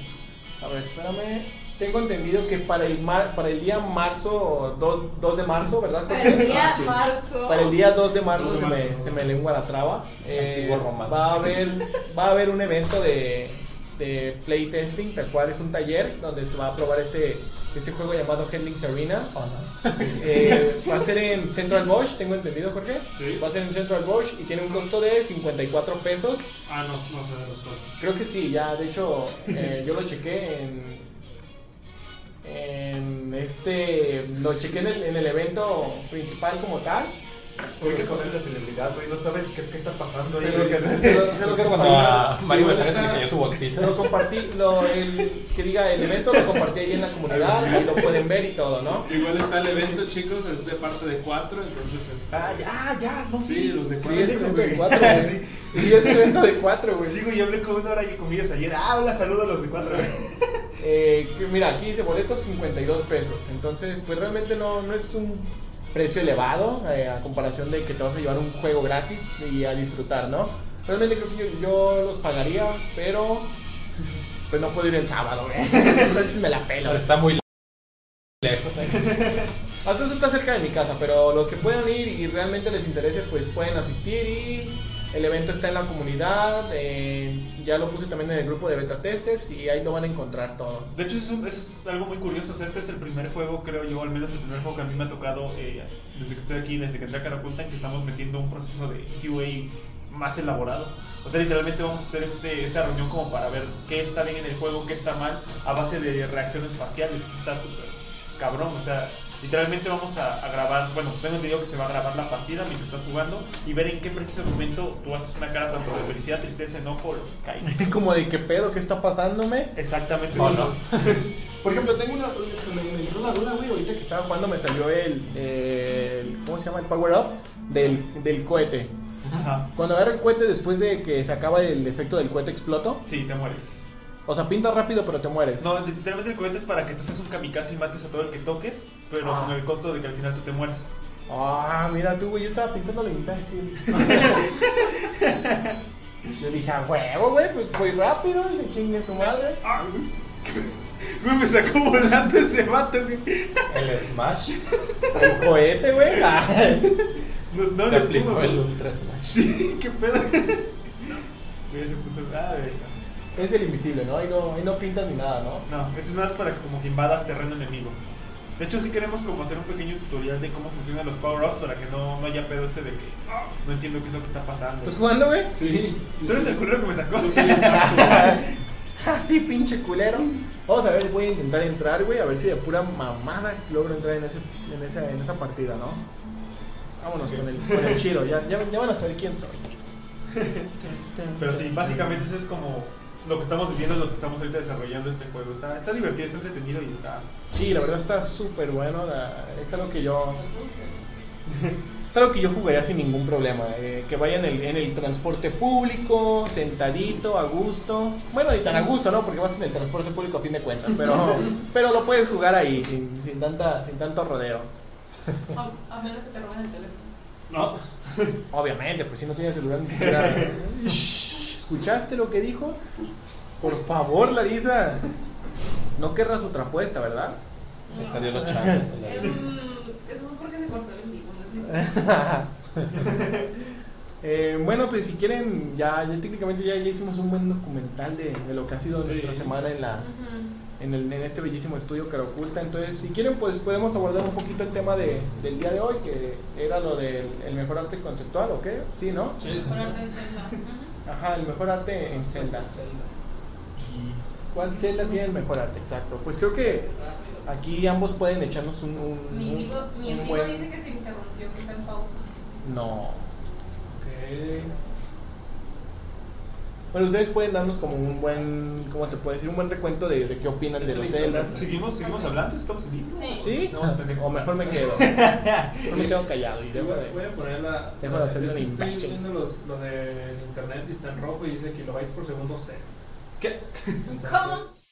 A ver, espérame. Tengo entendido que para el mar, para el día marzo, 2, 2 de marzo, ¿verdad? Para el día Ah, sí. marzo. Para el día 2 de marzo, 2 de se, Me, marzo. se me lengua la traba. Eh, Antiguo romano. va, a haber, va a haber un evento de, de playtesting, tal cual es un taller donde se va a probar este, este juego llamado Headlings Arena. ¿O no? Eh, va a ser en Central Bosch, tengo entendido, Jorge. Sí. Va a ser en Central Bosch y tiene un costo de 54 pesos. Ah, no, no sé de los costos. Creo que sí, ya, de hecho, eh, yo lo chequé en. Este. Lo chequé en el, en el evento principal como tal. Se ve que es con él la celebridad, güey. No sabes qué, qué está pasando ahí. Se lo- se Es cuando compartí. a Mario Besares se le está- cayó su bolsita. Lo compartí, lo, el, que diga el evento lo compartí ahí en la comunidad, ahí lo pueden ver y todo, ¿no? Igual está el evento, chicos, es de parte de cuatro, entonces este, Ah, ya, ah, ya, no sé. Sí, los de Sí, cuatro. es evento de cuatro, güey. Sí. Sí, es evento de cuatro, güey. Sí, güey, yo hablé con una hora y con ellos ayer. Ah, hola, saludo a los de cuatro. Eh, que mira, aquí dice boletos 52 pesos. Entonces, pues realmente no, no es un precio elevado eh, a comparación de que te vas a llevar un juego gratis y a disfrutar, ¿no? Realmente creo que yo, yo los pagaría, pero pues no puedo ir el sábado, güey. Entonces me la pelo. Pero está muy lejos. Hasta eso está cerca de mi casa, pero los que puedan ir y realmente les interese, pues pueden asistir y el evento está en la comunidad. ya lo puse también en el grupo de beta testers y ahí lo van a encontrar todo. De hecho, eso eso es algo muy curioso. O sea, este es el primer juego, creo yo, al menos el primer juego que a mí me ha tocado eh, desde que estoy aquí, desde que entré a Caraculta, en que estamos metiendo un proceso de QA más elaborado. O sea, literalmente vamos a hacer este, esta reunión como para ver qué está bien en el juego, qué está mal, a base de reacciones faciales. Eso está súper cabrón. O sea, literalmente vamos a, a grabar, bueno, tengo entendido que se va a grabar la partida mientras estás jugando y ver en qué preciso momento tú haces una cara tanto de felicidad, tristeza, enojo, lo que caiga. Como de qué pedo, qué está pasándome. Exactamente. ¿O sí. no? Por ejemplo, tengo una. Me, me entró una duda, güey. Ahorita que estaba jugando me salió el. el- ¿Cómo se llama? El power up del, del cohete. Ajá. Cuando agarra el cohete después de que se acaba el efecto del cohete exploto. Sí, te mueres. O sea, pinta rápido, pero te mueres. No, literalmente el cohete es para que tú seas un kamikaze y mates a todo el que toques, pero Ah. con el costo de que al final tú te mueras. Ah, mira tú, güey. Yo estaba pintando lo imbécil. Yo dije, a huevo, güey. Pues voy rápido y le chingue su madre. Ah, güey. Güey, me sacó volando ese vato, güey. El Smash. El cohete, güey. Ah. No, no pudo, el güey. Ultra Smash. Sí, qué pedo. Güey, se puso. Ah, está. Es el invisible, ¿no? Ahí no, ahí no pintas ni nada, ¿no? No, esto es más para que como que invadas terreno enemigo. De hecho, sí queremos como hacer un pequeño tutorial de cómo funcionan los power-ups para que no, no haya pedo este de que "Ah, no entiendo qué es lo que está pasando. ¿Estás jugando, güey? Sí. Tú eres el culero que me sacó. Güey. Así, pinche culero. Vamos a ver, voy a intentar entrar, güey, a ver si de pura mamada logro entrar en, ese, en, esa, en esa partida, ¿no? Vámonos con el, con el chido, ya, ya, ya van a saber quién soy. Pero sí, básicamente eso es como lo que estamos viviendo, los que estamos ahorita desarrollando este juego. Está, está divertido, está entretenido y está... Sí, la verdad está súper bueno. la- es algo que yo. Es algo que yo jugaría sin ningún problema. eh, que vaya en el, en el transporte público, sentadito, a gusto. Bueno, ni tan a gusto, ¿no? Porque vas en el transporte público a fin de cuentas. Pero, pero lo puedes jugar ahí, sin, sin, tanta, sin tanto rodeo. A, a menos que te roben el teléfono. No. Obviamente, pues si no tienes celular ni siquiera. ¿Escuchaste lo que dijo? Por favor, Larisa. No querrás otra apuesta, ¿verdad? Me salió los vida. eso fue porque se cortó el en vivo, no es mi- Eh, bueno, pues si quieren, ya, ya técnicamente ya, ya hicimos un buen documental de, de lo que ha sido Sí. nuestra semana en la en, el, en este bellísimo estudio que oculta. Entonces, si quieren, pues podemos abordar un poquito el tema de, del día de hoy, que era lo del el mejor arte conceptual, ¿o qué? Sí, ¿no? Sí, sí, Ajá, el mejor arte en Zelda. ¿Cuál Zelda tiene el mejor arte? Exacto. Pues creo que aquí ambos pueden echarnos un, un, Mi un- vivo, mi buen- dice que se interrumpió, que está en pausa. No. Ok. Bueno, ustedes pueden darnos como un buen, ¿cómo te puedo decir? Un buen recuento de, de qué opinan de los claro. Zeldas. ¿Seguimos, ¿Seguimos hablando? ¿Estamos en vivo? Sí. ¿Sí? O mejor me quedo. Mejor me quedo callado y Voy dejo a- de... voy a poner la. dejo de que una Estoy viendo los, lo de internet y está en rojo y dice kilobytes por segundo cero. ¿Qué? Entonces, ¿Cómo?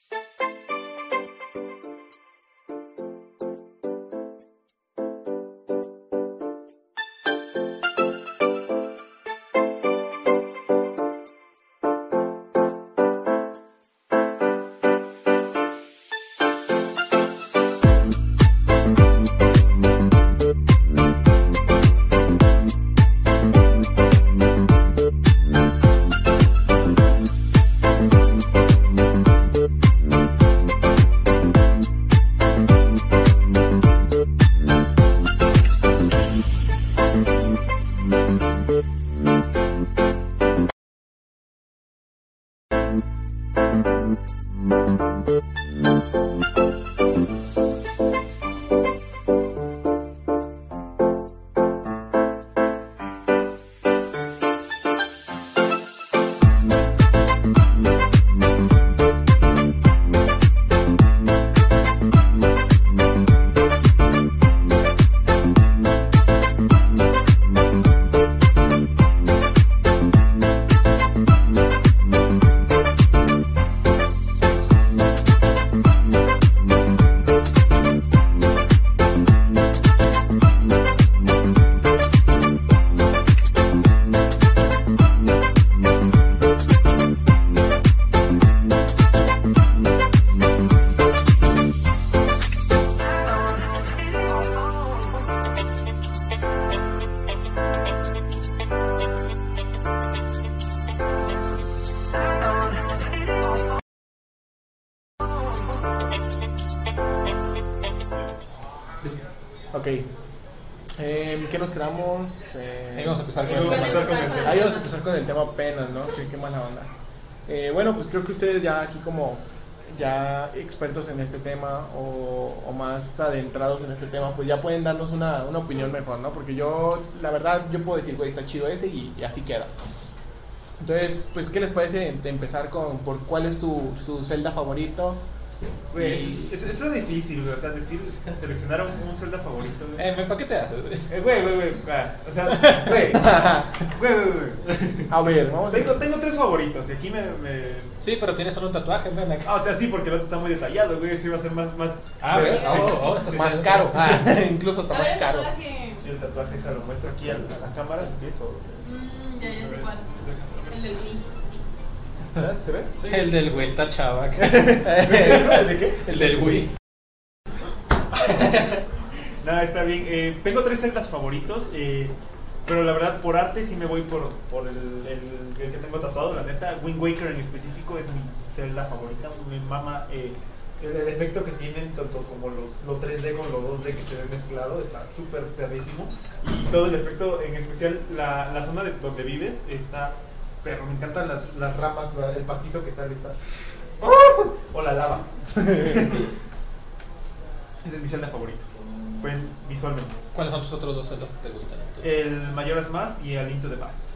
Listo. Ustedes ya aquí como ya expertos en este tema o, o más adentrados en este tema, pues ya pueden darnos una, una opinión mejor, ¿no? Porque yo, la verdad, yo puedo decir, güey, está chido ese y, y así queda. Entonces, pues, ¿qué les parece empezar con por cuál es su, su Zelda favorito? Güey, Y- es- es- eso es difícil, güey. O sea, decir, seleccionar un, un Zelda favorito, güey. Eh, ¿Para qué te haces? güey? Eh, Güey, güey, güey. ah, O sea, güey. Güey, güey, güey. A ver, vamos a Tengo, tengo tres favoritos y aquí me. me... Sí, pero tienes solo un tatuaje, ven acá. Ah, o sea, sí, porque el otro está muy detallado, güey. Sí, va a ser más. más Ah, a ver, Sí. oh, oh, Sí, más sí. caro. incluso A está ver más el caro. tatuaje. Sí, el tatuaje, se lo muestro aquí a la, a la cámara, si quieres. O... Mm, ya, ya sé cuál. El del Wii. ¿Ah, ¿Se ve? El del Wii está chava. ¿El de qué? El del Wii. No, está bien. Eh, tengo tres celdas favoritos, eh, pero la verdad por arte sí me voy por, por el, el- el que tengo tatuado, la neta. Wind Waker en específico es mi celda favorita. Me mama eh, el, el efecto que tienen, tanto como los, lo 3D con lo 2D que se ve mezclado, está súper perrísimo. Y todo el efecto, en especial la, la zona de donde vives, está pero me encantan las, las ramas, el pastito que sale, está... O la lava. Ese es mi celda favorito. Buen visualmente. ¿Cuáles son tus otros dos celdas que te gustan? entonces? El Majora's Mask y el Into the Past.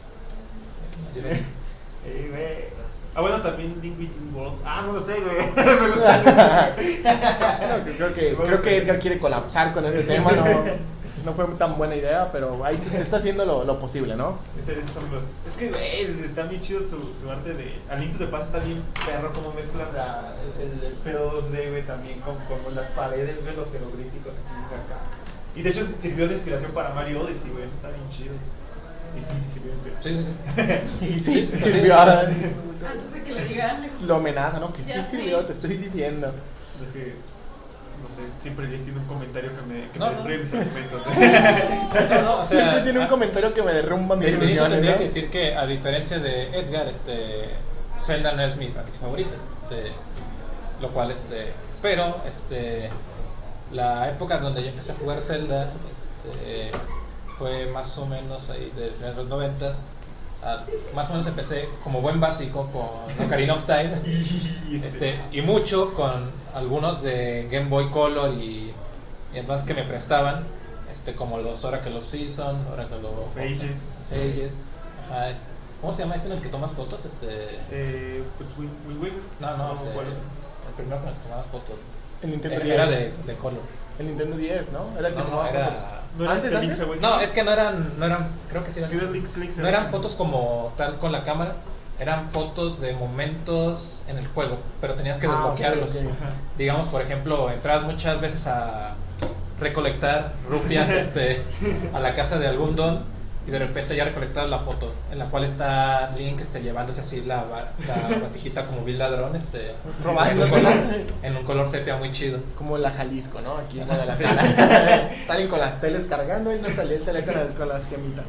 Eh, güey. Ah, bueno, también Link Between Worlds. Ah, no lo sé, güey. Me gusta Bueno, creo que, creo que Edgar quiere colapsar con este tema, no, no fue tan buena idea, pero ahí se, se está haciendo lo, lo posible, ¿no? Ese- esos son los. Es que, güey, está bien chido su, su arte de. Al Into the Past está bien perro, como mezclan la, el, el pedo 2D, güey, también con, con las paredes, güey, los jeroglíficos aquí y acá. Y de hecho sirvió de inspiración para Mario Odyssey, güey, eso está bien chido. Y sí, sí sirvió de inspiración. Sí, sí, sí. Y sí, Sí, sirvió. Antes de que le digan. Lo amenaza, ¿no? Que sí sirvió, te estoy diciendo. Es que, no sé, siempre Jess tiene un comentario que me, que no, me no. mis argumentos. siempre tiene un comentario que me derrumba mis argumentos. Yo que decir que, a diferencia de Edgar, este, Zelda no es mi franquicia favorita. Este, lo cual, este, pero, este, la época donde yo empecé a jugar Zelda este, fue más o menos ahí de finales de los 90 Ah, más o menos empecé como buen básico con Ocarina of Time este, y mucho con algunos de Game Boy Color y, y Advance que me prestaban, este, como los Oracle of Seasons, Oracle of Ages. Ages. Ajá, este, ¿Cómo se llama este en el que tomas fotos? Este... Eh, pues Will Will No, no, no este, el primero con el que tomabas fotos. Este. El Nintendo 10. Era de, Color. El Nintendo 10, ¿no? Era el que tomaba fotos. ¿No era ¿Antes, este antes? No, es que no eran, no eran, creo que sí eran. ¿Qué era Link's- Link's No eran fotos como tal con la cámara, eran fotos de momentos en el juego, pero tenías que Ah, desbloquearlos. Digamos, por ejemplo, entrabas muchas veces a recolectar rupias este, a la casa de algún don y de repente ya recolectabas la foto en la cual está Link este, llevándose así la, la vasijita como vil ladrón este, en, un Robándose. color, en un color sepia muy chido. Como la Jalisco, ¿no? Aquí en Guadalajara. Salen con las teles cargando y no él salía con, las- gemitas.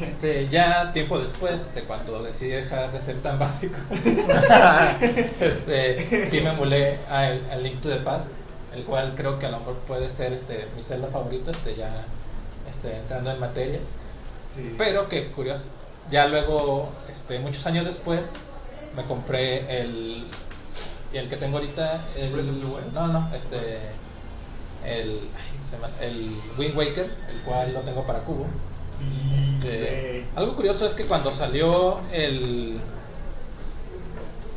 Este, ya tiempo después, este, cuando decidí dejar de ser tan básico, este, sí me emulé al, al Link to the Past, el cual creo que a lo mejor puede ser este, mi celda favorito, este, ya este, entrando en materia. Sí. Pero que curioso, ya luego, este, muchos años después, me compré el, y el que tengo ahorita, el, no, no, este, el, el Wind Waker, el cual lo tengo para cubo. Este, algo curioso es que cuando salió el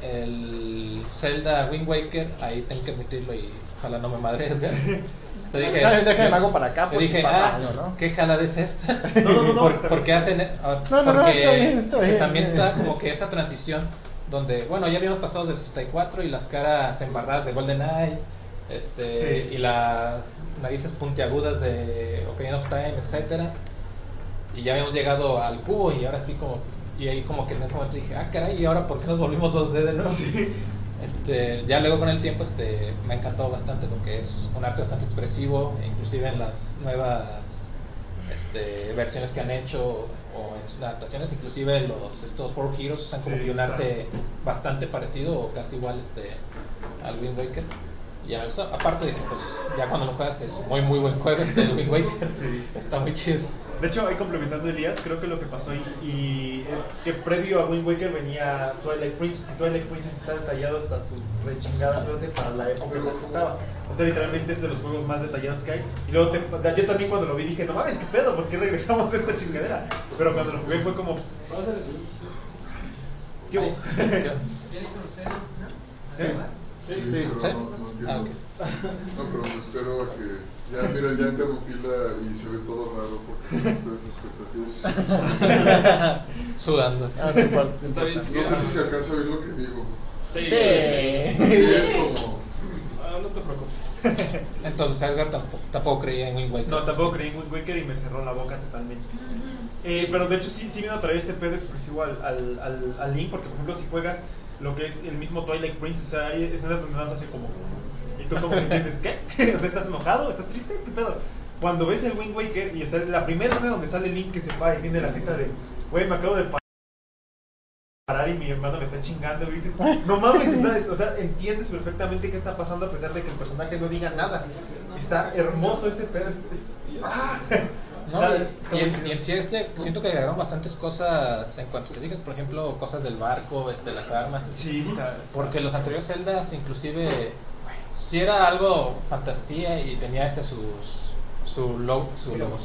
el Zelda Wind Waker, ahí tengo que admitirlo y ojalá no me madre. Te dije, Déjame- déjame hago para acá yo por si dije, pasa ah, algo, ¿no? ¿qué jalada es esta? No, no, no, no, ¿Por, está por qué bien. hacen? ah, No, no, no, porque- está bien, está porque bien. También está como que esa transición donde, bueno, ya habíamos pasado del 64 y las caras embarradas de GoldenEye, este, Sí. y las narices puntiagudas de Ocarina of Time, etcétera. Y ya habíamos llegado al cubo y ahora sí como y ahí como que en ese momento dije, ah, caray, ¿y ahora por qué nos volvimos 2D de nuevo? Sí. Este, ya luego con el tiempo este, me ha encantado bastante porque es un arte bastante expresivo, inclusive en las nuevas este, versiones que han hecho o en sus adaptaciones, inclusive los estos Four Heroes como Sí, que un arte bastante parecido o casi igual este, al Wind Waker. Y ya me gusta, aparte de que pues ya cuando lo juegas es muy muy buen juego este el Wind Waker, Sí. está muy chido. De hecho, ahí complementando a Elías, creo que lo que pasó ahí, y eh, que previo a Wind Waker venía Twilight Princess, y Twilight Princess está detallado hasta su rechingada suerte para la época en la que estaba. O sea, literalmente es de los juegos más detallados que hay. Y luego te- yo también cuando lo vi dije, no mames, qué pedo, ¿por qué regresamos a esta chingadera? Pero cuando lo jugué fue como, ¿qué hubo? ¿Viene con ustedes, no? ¿Sí? Sí. Sí. ¿Sí? pero no, no entiendo. Ah. No, pero me espero a que. Ya, mira, ya interrumpí la y se ve todo raro porque ustedes expectativas. Sudando. Ah, no Está bien, sé si se alcanza a oír lo que digo. Sí. Sí. Sí, es como. Ah, no te preocupes. Entonces Edgar tampoco, tampoco creía en Wind Waker. No, tampoco creí en Wind Waker y me cerró la boca totalmente. Eh, pero de hecho sí, sí vino a traer este pedo expresivo al, al, al, al Link, porque por ejemplo si juegas lo que es el mismo Twilight Princess, o sea, hay escenas donde vas hace como... Tú como que entiendes, ¿qué? o sea, ¿estás enojado? ¿Estás triste? ¿Qué pedo? Cuando ves el Wind Waker y sale la primera escena donde sale Link que se para y tiene la jeta de, güey, me acabo de pa- parar y mi hermano me está chingando y dices, no mames, está- o sea, entiendes perfectamente qué está pasando a pesar de que el personaje no diga nada. Está hermoso ese pedo. es- es- ¡Ah! No, y- en, y en sí ese- siento que agregaron bastantes cosas en cuanto se diga, por ejemplo, cosas del barco, este, las armas. Sí, está. está- Porque los anteriores celdas inclusive sí era algo fantasía y tenía este sus su logo, su, logo,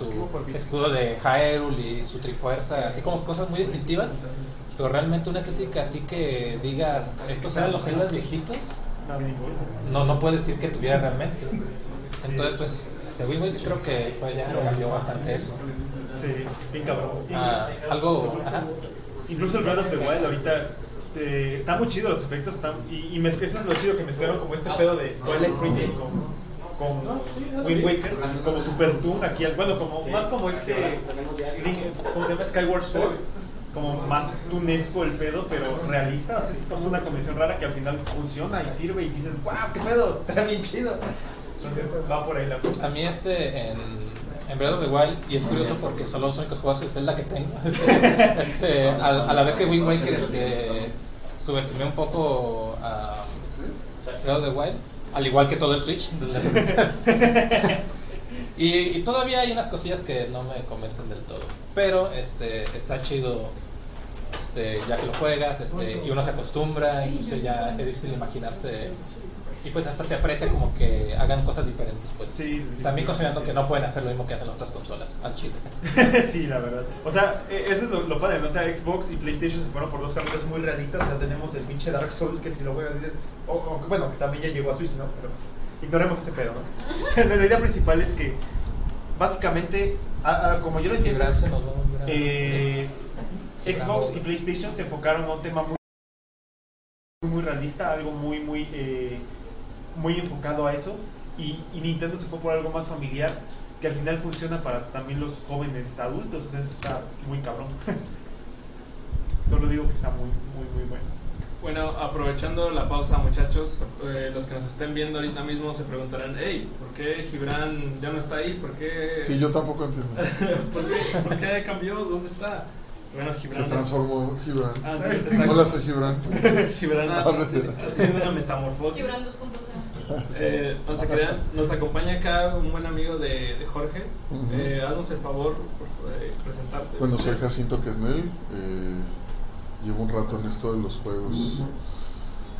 bits. escudo de Hyrule y su trifuerza, así como cosas muy distintivas, pero realmente una estética así que digas, estos eran los celdas viejitos, no no puedes decir que tuviera realmente. Entonces pues este Wind Waker creo que fue ya cambió bastante eso. Sí, bien cabrón. Ah, algo, ajá. Incluso el Breath of the Wild ahorita eh, está muy chido, los efectos están. Y, y me, eso es lo chido que mezclaron como este pedo de Twilight Princess con, con Wind Waker, como Super Toon aquí. al- Bueno, como más como este. Link- ¿Cómo se llama? Skyward Sword. Como más tunesco el pedo, pero realista. O sea, es como una combinación rara que al final funciona y sirve y dices, wow, qué pedo, está bien chido. Entonces va por ahí la cosa. A mí este en, en Breath of the Wild, y es curioso porque son los únicos juegos de Zelda que tengo, este, a, a la vez que Wind Waker este, subestimé un poco a Breath of the Wild, al igual que todo el Switch. y, y todavía hay unas cosillas que no me convencen del todo, pero este, está chido este, ya que lo juegas este, y uno se acostumbra, incluso ya es difícil imaginarse y pues hasta se aprecia como que hagan cosas diferentes, pues. Sí, También considerando que no pueden hacer lo mismo que hacen las otras consolas, al chile. sí, la verdad. O sea, eh, eso es lo, lo padre, ¿no? O sea, Xbox y PlayStation se fueron por dos caminos muy realistas. O sea, tenemos el pinche Dark Souls que si lo juegas dices, o, bueno, que también ya llegó a Switch, ¿no? Pero pues, ignoremos ese pedo, ¿no? O sea, la idea principal es que, básicamente, a- a- como yo lo entiendo, eh, Xbox y PlayStation se enfocaron a un tema muy, muy realista, algo muy, muy, eh, muy enfocado a eso. Y, y Nintendo se fue por algo más familiar, que al final funciona para también los jóvenes adultos. O sea, eso está muy cabrón. Solo digo que está muy, muy, muy bueno. Bueno, aprovechando la pausa, muchachos, eh, los que nos estén viendo ahorita mismo se preguntarán, hey, ¿por qué Gibran ya no está ahí? ¿Por qué, Sí, yo tampoco entiendo. ¿por qué, por qué cambió? ¿Dónde está? Bueno, Gibran... Se transformó Gibran. Ah, sí, exacto. Hola, soy Gibran. Gibran ha, tenido una metamorfosis. Gibran 2.0. Eh, no se crean, nos acompaña acá un buen amigo de, de Jorge. Eh, haznos el favor por eh, presentarte. Bueno, soy Jacinto Quesnel. eh, llevo un rato en esto de los juegos.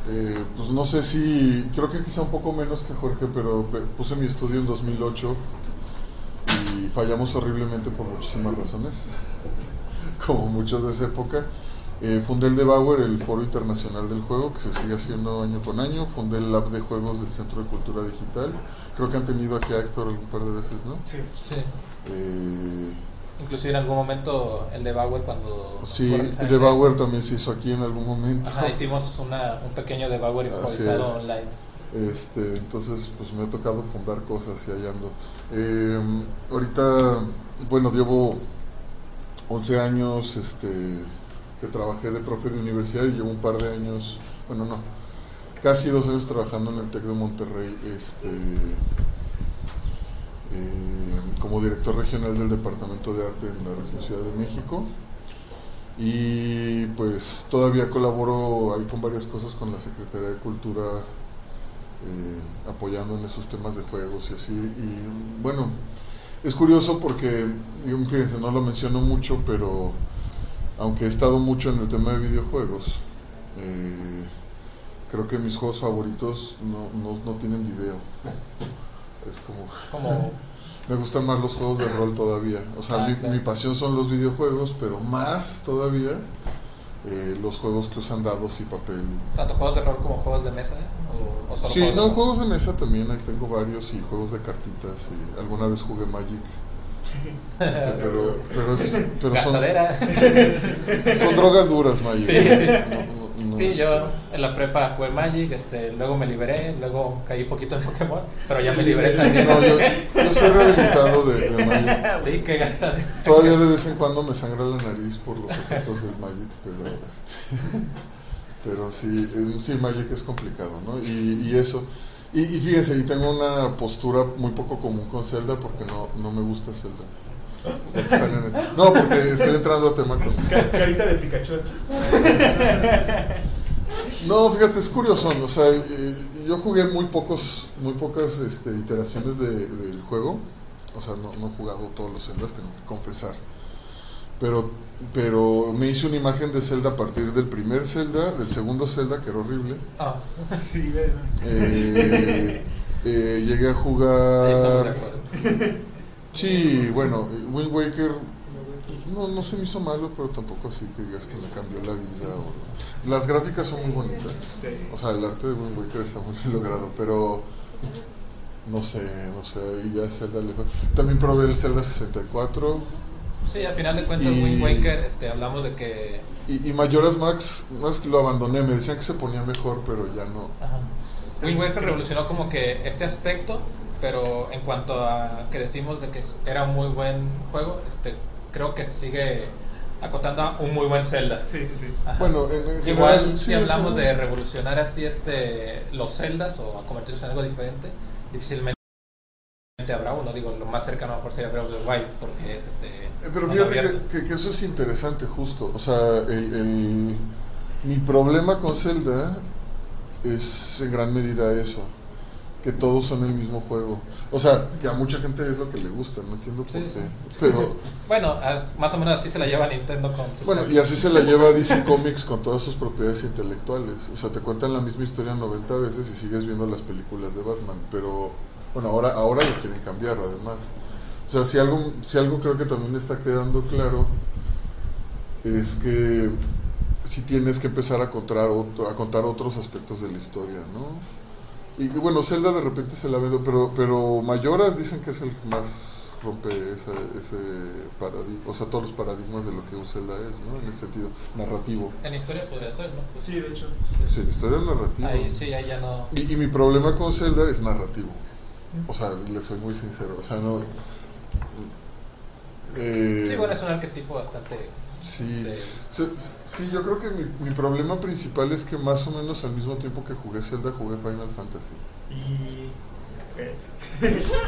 Eh, pues no sé si, creo que quizá un poco menos que Jorge, pero pe- puse mi estudio en 2008 y fallamos horriblemente por muchísimas razones, como muchos de esa época. Eh, fundé el Debauer, el Foro Internacional del Juego, que se sigue haciendo año con año. Fundé el Lab de Juegos del Centro de Cultura Digital. Creo que han tenido aquí a Héctor algún par de veces, ¿no? Sí. Sí. Eh, Inclusive en algún momento el de Bauer cuando... Sí, el examen- de Bauer también se hizo aquí en algún momento. Ajá, hicimos una, un pequeño de Bauer improvisado online. Este, entonces, pues me ha tocado fundar cosas y ahí ando. Eh, ahorita, bueno, llevo 11 años este, que trabajé de profe de universidad y llevo un par de años, bueno, no, casi dos años trabajando en el TEC de Monterrey este, eh, como director regional del Departamento de Arte en la región Ciudad de México. Y pues todavía colaboro ahí con varias cosas con la Secretaría de Cultura, eh, apoyando en esos temas de juegos y así. Y bueno, es curioso porque, fíjense, no lo menciono mucho, pero aunque he estado mucho en el tema de videojuegos, eh, creo que mis juegos favoritos no, no, no tienen video. Es como... Como Me gustan más los juegos de rol todavía. O sea, Ah, mi, claro. mi pasión son los videojuegos, pero más todavía eh, los juegos que usan dados y papel. tanto juegos de rol como juegos de mesa. O, o solo Sí, juegos no, de juegos de mesa también, ahí tengo varios y juegos de cartitas. Y alguna vez jugué Magic. Este, pero pero, es- pero son, son drogas duras, Magic. Sí, sí. No, no, no Sí, yo en la prepa jugué Magic, este, luego me liberé, luego caí poquito en Pokémon, pero ya me liberé también. No, yo, yo estoy rehabilitado de, de Magic. Sí. Todavía de vez en cuando me sangra la nariz por los efectos del Magic, pero este, pero sí, eh, sí, Magic es complicado, ¿no? Y, y eso. Y, y fíjense, y tengo una postura muy poco común con Zelda porque no, no me gusta Zelda. No, porque estoy entrando a tema Carita de Pikachu. No, fíjate, es curioso, o sea, eh, yo jugué muy pocos, muy pocas este, iteraciones de- del juego, o sea, no, no he jugado todos los Zeldas, tengo que confesar, pero, pero me hice una imagen de Zelda a partir del primer Zelda, del segundo Zelda, que era horrible, Ah, Sí, ven. Eh, eh, llegué a jugar. Sí, bueno, Wind Waker, pues, no, no se me hizo malo, pero tampoco así que digas que me cambió la vida, o- las gráficas son muy bonitas. O sea, el arte de Wind Waker está muy logrado, pero no sé, no sé, ahí ya Zelda le fue. También probé el Zelda 64 Sí, al final de cuentas, Y- Wind Waker, este, hablamos de que. y, y Majora's Max, más lo abandoné, me decían que se ponía mejor, pero ya no. Ajá. Wind Waker revolucionó como que este aspecto, pero en cuanto a que decimos de que era un muy buen juego, este, creo que se sigue acotando a un muy buen Zelda. Sí, sí, sí. Ajá. Bueno, en, en Igual si hablamos de revolucionar así este los celdas o a convertirlos en algo diferente, difícilmente habrá uno, digo, lo más cercano a lo mejor sería Breath of the Wild, porque es este Eh, Pero fíjate que, que- que eso es interesante, justo. O sea, el, el- mi problema con Zelda es en gran medida eso. Que todos son el mismo juego. O sea, que a mucha gente es lo que le gusta, no entiendo por Sí, qué. sí. Pero Bueno, más o menos así se la lleva Nintendo con sus bueno, y así se la lleva DC Comics con todas sus propiedades intelectuales. O sea, te cuentan la misma historia 90 veces y sigues viendo las películas de Batman, pero bueno, ahora ahora lo quieren cambiar además. O sea, si algo si algo creo que también está quedando claro es que si tienes que empezar a contar otro- a contar otros aspectos de la historia, ¿no? Y, bueno, Zelda de repente se la vendo, pero pero Mayoras dicen que es el que más rompe esa- ese paradigma, o sea, todos los paradigmas de lo que un Zelda es, ¿no? En ese sentido, narrativo. En historia podría ser, ¿no? Pues, Sí, de hecho. Sí, la historia narrativa. Ahí sí, ahí ya no. Y, y mi problema con Zelda es narrativo. O sea, le soy muy sincero. O sea, no. eh, Sí, bueno, es un arquetipo bastante. Sí, este, sí, sí, yo creo que mi, mi problema principal es que más o menos al mismo tiempo que jugué Zelda, jugué Final Fantasy. Y.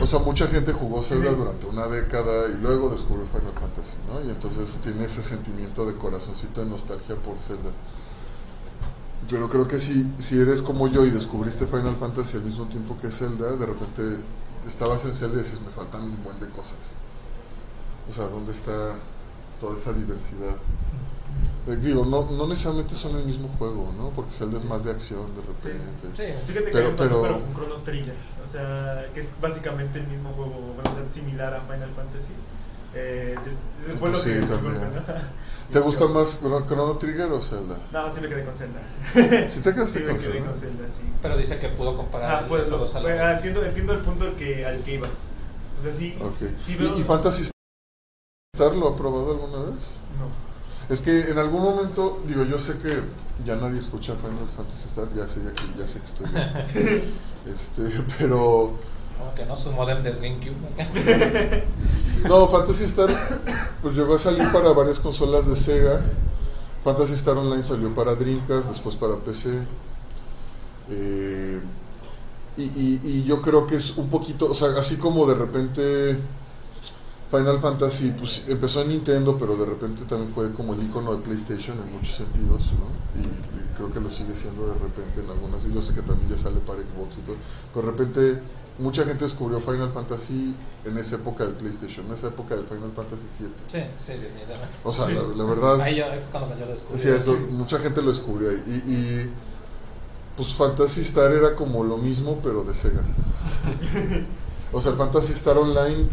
O sea, mucha gente jugó Zelda durante una década y luego descubrió Final Fantasy, ¿no? Y entonces tiene ese sentimiento de corazoncito de nostalgia por Zelda. Pero creo que si, si eres como yo y descubriste Final Fantasy al mismo tiempo que Zelda, de repente estabas en Zelda y dices, me faltan un buen de cosas. O sea, ¿dónde está toda esa diversidad? Eh, digo, no, no necesariamente son el mismo juego, ¿no? Porque Zelda es más de acción de repente. Sí, Fíjate que Pero- me pasó pero- pero con Chrono Trigger. O sea, que es básicamente el mismo juego, bueno, o sea, similar a Final Fantasy. Eh, ese fue lo Sí, que me también. ¿Te gusta más Chrono Chrono Trigger o Zelda? No, sí me quedé con Zelda. Si te quedaste Sí me con quedé Zelda. con Zelda, sí. Pero dice que pudo comparar Ah, pues, esos dos pues, entiendo, entiendo el punto al que, al que ibas. O sea, sí, sí veo... ¿Y, y Fantasy Lo ha probado alguna vez? No. Es que en algún momento, digo, yo sé que ya nadie escucha Final Fantasy Star, ya sé, ya, que, ya sé que estoy bien. este, pero Como que no su modem de GameCube. no, Fantasy Star pues llegó a salir para varias consolas de Sega. Fantasy Star Online salió para Dreamcast, después para PC. Eh, y, y- y yo creo que es un poquito, o sea, así como de repente Final Fantasy pues, empezó en Nintendo, pero de repente también fue como el icono de PlayStation en muchos sentidos, ¿no? Y, y creo que lo sigue siendo de repente en algunas. y Yo sé que también ya sale para Xbox y todo. Pero de repente mucha gente descubrió Final Fantasy en esa época del PlayStation, en esa época del Final Fantasy 7. Sí, sí, definitivamente. O sea, Sí. la, la verdad. Ahí yo, cuando yo lo descubrí. Sí, eso, mucha gente lo descubrió ahí. Y, y, pues Fantasy Star era como lo mismo, pero de Sega. o sea, el Fantasy Star Online,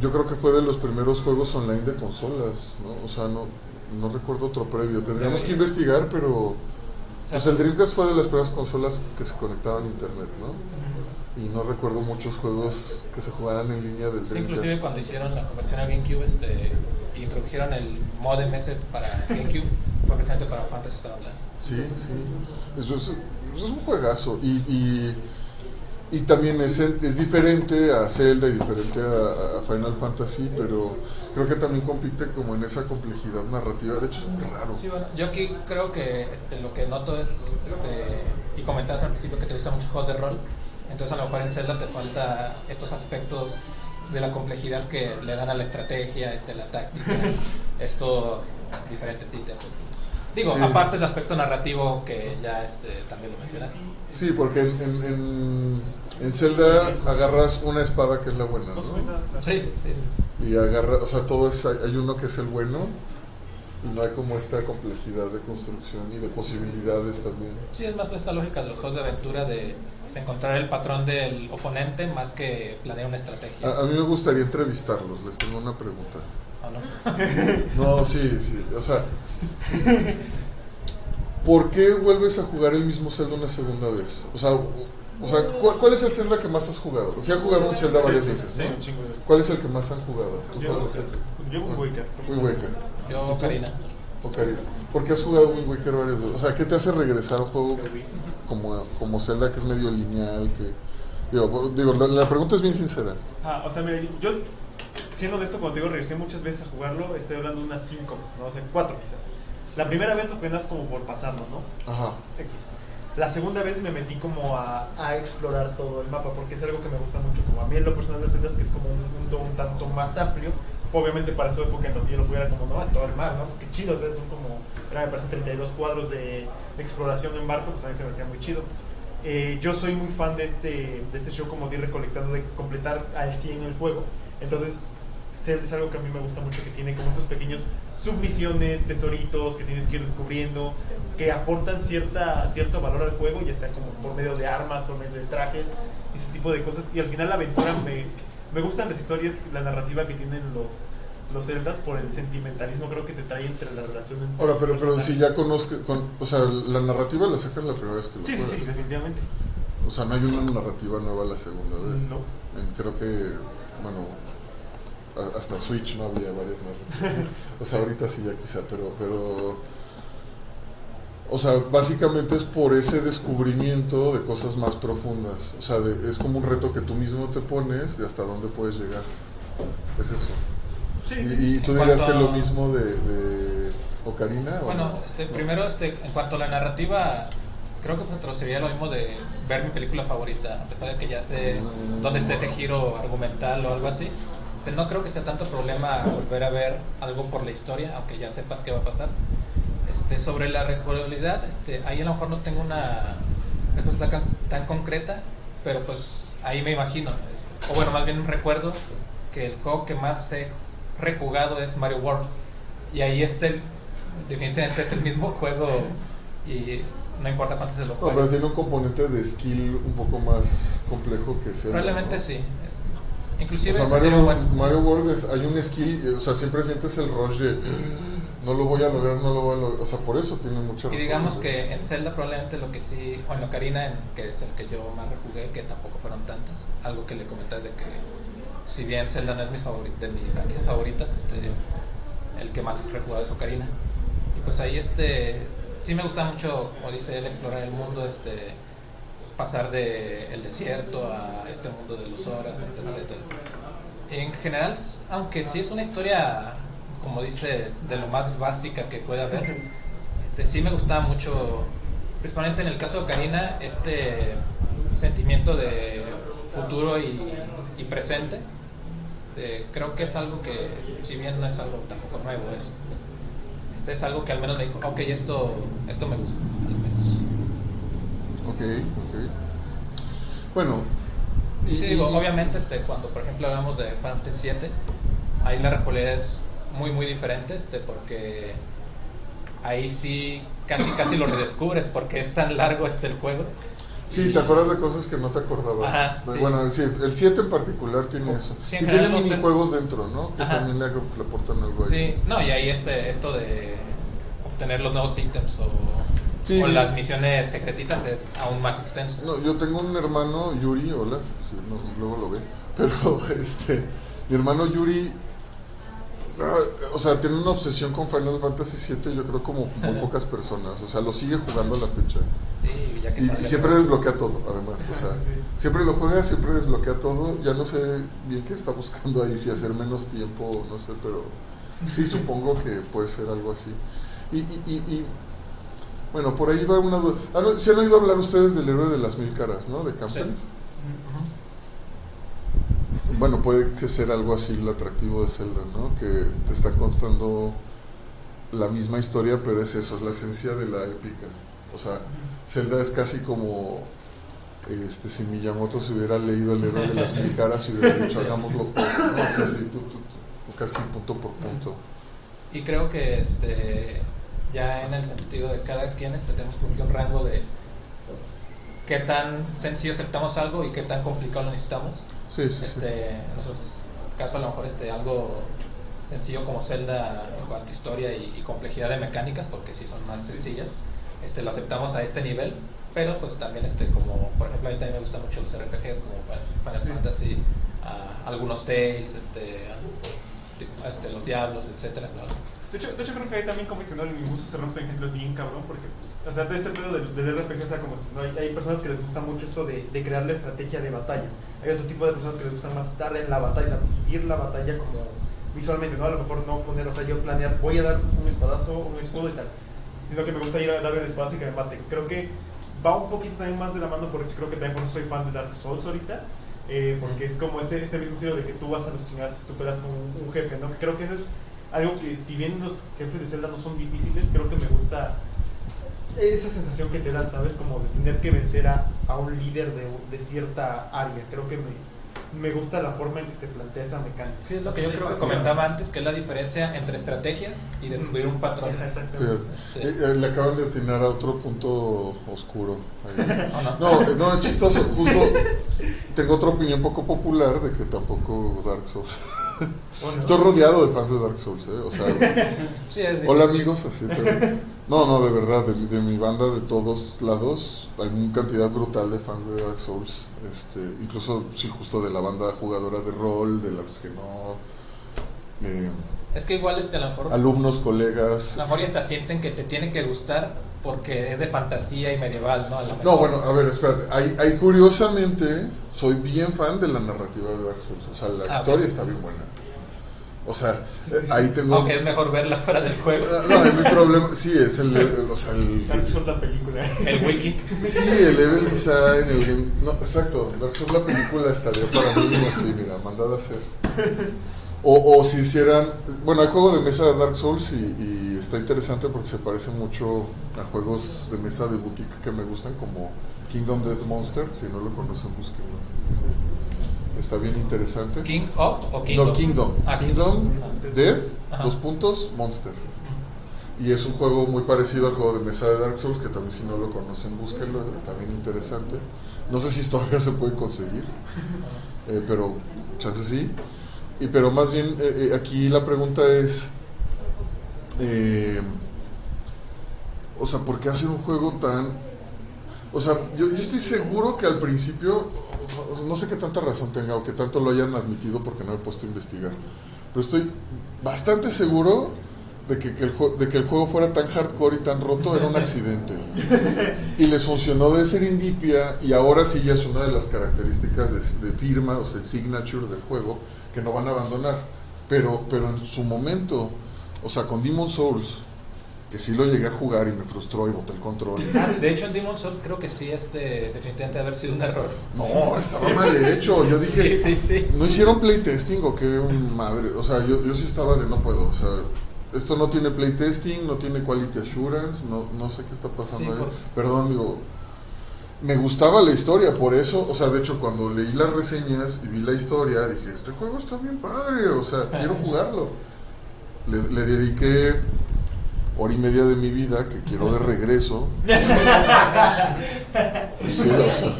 yo creo que fue de los primeros juegos online de consolas, ¿no? O sea, no, no recuerdo otro previo. Tendríamos que investigar, pero. Pues el Dreamcast fue de las primeras consolas que se conectaban a internet, ¿no? Y no recuerdo muchos juegos que se jugaran en línea del Sí, Dreamcast. inclusive cuando hicieron la conversión al GameCube, este, introdujeron el modem ese para GameCube, fue precisamente para Fantasy Star Online. Sí, sí. Eso es, es un juegazo. Y, y, y también es, es diferente a Zelda y diferente a, a Final Fantasy, pero creo que también compite como en esa complejidad narrativa. De hecho, es muy raro. Sí, bueno, yo aquí creo que este, lo que noto es, este, y comentabas al principio que te gustan mucho juegos de rol, entonces a lo mejor en Zelda te falta estos aspectos de la complejidad que le dan a la estrategia, este, la táctica, estos diferentes ítems. Digo, Sí. aparte del aspecto narrativo que ya este, también lo mencionaste. Sí, porque en, en, en, en Zelda agarras una espada que es la buena, ¿no? Sí, sí. Y agarra, o sea, todo es, hay uno que es el bueno y no hay como esta complejidad de construcción y de posibilidades también. Sí, es más esta lógica de los juegos de aventura de pues, encontrar el patrón del oponente más que planear una estrategia. A, a mí me gustaría entrevistarlos, les tengo una pregunta. ¿O no? No, sí, sí, o sea, ¿por qué vuelves a jugar el mismo Zelda una segunda vez? O sea, o sea ¿cuál, cuál es el Zelda que más has jugado? Si han jugado un Zelda varias Sí, sí, veces, sí, un ¿no? chingo de veces. ¿Cuál es el que más han jugado? ¿Tú Yo, yo Wind Waker. Wind Waker. Yo, Karina. Ocarina. ¿Por qué has jugado Wind Waker varias veces? O sea, ¿qué te hace regresar a un juego como, como Zelda que es medio lineal? Que, digo, digo la, la pregunta es bien sincera. Ah, o sea, mira, yo, siendo honesto, cuando te digo, regresé muchas veces a jugarlo, estoy hablando de unas 5 veces, ¿no? O sea, 4 quizás. La primera vez lo apenas como por pasarlo, ¿no? Ajá. X. La segunda vez me metí como a, a explorar todo el mapa, porque es algo que me gusta mucho, como a mí en lo personal de Zelda, es que es como un mundo un tanto más amplio. Obviamente para su época en lo que yo lo juguera como, no, es todo el mar, ¿no? Pues qué chido, o sea, son como, era, me parece 32 cuadros de, de exploración en barco, pues a mí se me hacía muy chido. Eh, yo soy muy fan de este, de este show como de ir recolectando, de completar al 100 el juego. Entonces, Zelda es algo que a mí me gusta mucho, que tiene como estos pequeños submisiones, tesoritos que tienes que ir descubriendo, que aportan cierta, cierto valor al juego, ya sea como por medio de armas, por medio de trajes, ese tipo de cosas. Y al final la aventura me, me gustan las historias, la narrativa que tienen los, los Zeldas por el sentimentalismo, creo que te trae entre la relación entre Ahora, pero, pero si ya conozco, con- o sea, la narrativa la sacas la primera vez que lo Sí, sí, juegas. sí, definitivamente. O sea, no hay una narrativa nueva la segunda vez. No. En- creo que, bueno, hasta Switch no había varias narrativas. o sea, ahorita sí ya quizá, pero, pero, o sea, básicamente es por ese descubrimiento de cosas más profundas. O sea, de- es como un reto que tú mismo te pones de hasta dónde puedes llegar. Es eso. Sí, Y, sí. y tú En dirías que a- lo mismo de, de Ocarina. ¿o Bueno, no? este, primero, este, en cuanto a la narrativa, creo que pues, sería lo mismo de ver mi película favorita, a pesar de que ya sé dónde está ese giro argumental o algo así. Este, no creo que sea tanto problema volver a ver algo por la historia, aunque ya sepas qué va a pasar. Este, sobre la rejugabilidad, este, ahí a lo mejor no tengo una respuesta tan, tan concreta, pero pues ahí me imagino, este, o bueno, más bien recuerdo que el juego que más he rejugado es Mario World. Y ahí este, definitivamente es el mismo juego y no importa cuánto se lo No, pero tiene un componente de skill un poco más complejo que Zelda. Probablemente ¿no? sí. O inclusive sea, ese Mario, un Mario World es- hay un skill, eh, o sea, siempre sientes el rush de no lo voy a lograr, no lo voy a lograr. O sea, por eso tiene mucha Y digamos que en Zelda probablemente lo que sí, o en Ocarina, en, que es el que yo más rejugué, que tampoco fueron tantas, algo que le comentas de que si bien Zelda no es mis favori- de mis franquicias favoritas, este, el que más he rejugado es Ocarina. Y pues ahí este, sí me gusta mucho, como dice él, explorar el mundo, este, pasar de el desierto a este mundo de los horas, etcétera. En general, aunque sí es una historia, como dices, de lo más básica que puede haber, este, sí me gustaba mucho, principalmente en el caso de Ocarina, este sentimiento de futuro y, y presente. Este, creo que es algo que, si bien no es algo tampoco nuevo, es, este es algo que al menos me dijo, ok, esto, esto me gusta. Ok, ok. Bueno. y- Sí, digo, y- obviamente este, cuando por ejemplo hablamos de Final Fantasy VII, ahí la rejugabilidad es muy muy diferente, este, porque ahí sí casi casi lo redescubres porque es tan largo este el juego. Sí, Y- te acuerdas de cosas que no te acordabas. Ajá, sí. Bueno, sí, el 7 en particular tiene eso. Sí, en y tiene los- minijuegos dentro, ¿no? Que Ajá. también le, le aportan algo ahí. Sí, no, y ahí este, esto de obtener los nuevos ítems o, Sí, o las misiones secretitas es aún más extenso. No, yo tengo un hermano, Yuri, hola, sí, no, luego lo ve, pero este, mi hermano Yuri, ah, o sea, tiene una obsesión con Final Fantasy VII, yo creo como muy pocas personas, o sea, lo sigue jugando a la fecha. Sí, ya que Y, y siempre desbloquea todo, además, o sea, Sí, siempre lo juega, siempre desbloquea todo, ya no sé bien qué está buscando ahí, si hacer menos tiempo, no sé, pero sí, supongo que puede ser algo así. Y, y, y, bueno, por ahí va una duda. Ah, no, ¿sí han oído hablar ustedes del héroe de las mil caras, ¿no? De Campbell. Bueno, puede que ser algo así lo atractivo de Zelda, ¿no? Que te está contando la misma historia, pero es eso, es la esencia de la épica. O sea, Zelda es casi como este, si Miyamoto se hubiera leído el héroe de las mil caras y hubiera dicho hagámoslo juntos, ¿no? O sea, así, tú, tú- tú- tú casi punto por punto. Y creo que este ya en el sentido de cada quien este, tenemos como que un rango de qué tan sencillo aceptamos algo y qué tan complicado lo necesitamos. Sí, sí, sí. Este, en nuestro caso a lo mejor este algo sencillo como Zelda en cuanto a historia y, y complejidad de mecánicas, porque sí son más sencillas, este, lo aceptamos a este nivel, pero pues también este como, por ejemplo, a mí también me gustan mucho los RPGs como Final Sí. Fantasy, ah, algunos Tales, este, este, los Diablos, etcétera, claro. De hecho, de hecho, creo que ahí también, como dice, ¿no? el gusto se rompe en ejemplos bien cabrón, porque, pues, o sea, todo este pedo del, del RPG, o sea, como hay, personas que les gusta mucho esto de, crear la estrategia de batalla. Hay otro tipo de personas que les gusta más estar en la batalla, o sea, vivir la batalla como visualmente, ¿no? A lo mejor no poner, o sea, yo planear, voy a dar un espadazo, un escudo y tal, sino que me gusta ir a darle el espadazo y que me mate. Creo que va un poquito también más de la mano, por creo que también por eso soy fan de Dark Souls ahorita. eh, porque es como este, este mismo estilo de que tú vas a los chingados y tú peleas con un, jefe, ¿no? Creo que eso es algo que si bien los jefes de Zelda no son difíciles, creo que me gusta esa sensación que te da, ¿sabes? Como de tener que vencer a, a un líder de, de cierta área. Creo que me, me gusta la forma en que se plantea esa mecánica. Sí, es lo que yo creo que comentaba antes, que es la diferencia entre estrategias y descubrir un patrón. Exactamente. Este- Eh, eh, le acaban de atinar a otro punto oscuro. ahí. ¿O no? No, eh, no, es chistoso. Justo tengo otra opinión poco popular de que tampoco Dark Souls. Bueno, Estoy rodeado de fans de Dark Souls, ¿eh? O sea, Sí, hola amigos, así te- No, no, de verdad, de, mi- de mi banda de todos lados hay una cantidad brutal de fans de Dark Souls. Este, incluso, sí, justo de la banda jugadora de rol, de las que no. eh, Es que igual este, a lo mejor, a alumnos, colegas. lo mejor ya hasta sienten que te tiene que gustar porque es de fantasía y medieval, ¿no? A lo No, bueno, a ver, espérate. Ahí, ahí curiosamente soy bien fan de la narrativa de Dark Souls. O sea, la Ah, historia está bien buena. O sea, eh, ahí tengo. Aunque es mejor verla fuera del juego. Ah, No, mi problema, sí, es el, el- o sea, el, Dark Souls la película. El wiki. sí, el level design, el game, no, exacto, Dark Souls la película estaría para mí así, mira, mandada a hacer. O, o si hicieran, bueno, hay juego de mesa de Dark Souls y, y está interesante porque se parece mucho a juegos de mesa de boutique que me gustan como Kingdom Death Monster, si no lo conocen, búsquenlo. Está bien interesante. King of o Kingdom. No, Kingdom. Ah, Kingdom, Ah. Death, Ajá. dos puntos, Monster. Y es un juego muy parecido al juego de mesa de Dark Souls, que también si no lo conocen, búsquenlo, está bien interesante. No sé si todavía se puede conseguir, eh, pero chance sí. Y, pero más bien, eh, eh, aquí la pregunta es, eh, o sea, ¿por qué hacer un juego tan... O sea, yo, yo estoy seguro que al principio, no sé qué tanta razón tenga o que tanto lo hayan admitido porque no he puesto a investigar, pero estoy bastante seguro de que, que el, de que el juego fuera tan hardcore y tan roto era un accidente. Y les funcionó de serendipia y ahora sí ya es una de las características de, de firma, o sea, el signature del juego, que no van a abandonar. Pero, pero en su momento, o sea, con Demon Souls, que sí lo llegué a jugar y me frustró y boté el control. Ah, de hecho, en Demon Souls creo que sí, este, definitivamente haber sido un error. No, estaba mal hecho. Yo dije, Sí, sí, sí. ¿no hicieron playtesting o qué madre? O sea, yo, yo sí estaba de no puedo. O sea, esto no tiene playtesting, no tiene quality assurance, no, no sé qué está pasando ahí. por- Perdón, digo. Me gustaba la historia, por eso, o sea, de hecho, cuando leí las reseñas y vi la historia, dije, este juego está bien padre, o sea, quiero jugarlo. Le, le dediqué hora y media de mi vida, que quiero de regreso. Sí, o sea,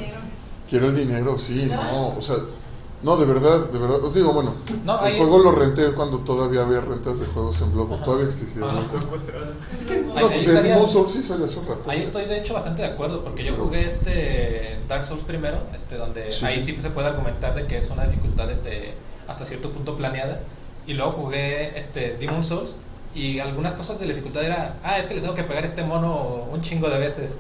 Quiero el dinero, sí, no, o sea, no, de verdad, de verdad, os digo, bueno, No, el juego es- lo renté cuando todavía había rentas de juegos en Blobo, todavía existía. Ah, ¿no? no. Pues, pues, No, ahí pues estaría- Demon Souls sí salió hace un rato. Ahí estoy de hecho bastante de acuerdo porque yo jugué este Dark Souls primero, este donde Sí, ahí sí. sí se puede argumentar de que es una dificultad este hasta cierto punto planeada y luego jugué este Demon Souls y algunas cosas de la dificultad era, ah, es que le tengo que pegar a este mono un chingo de veces.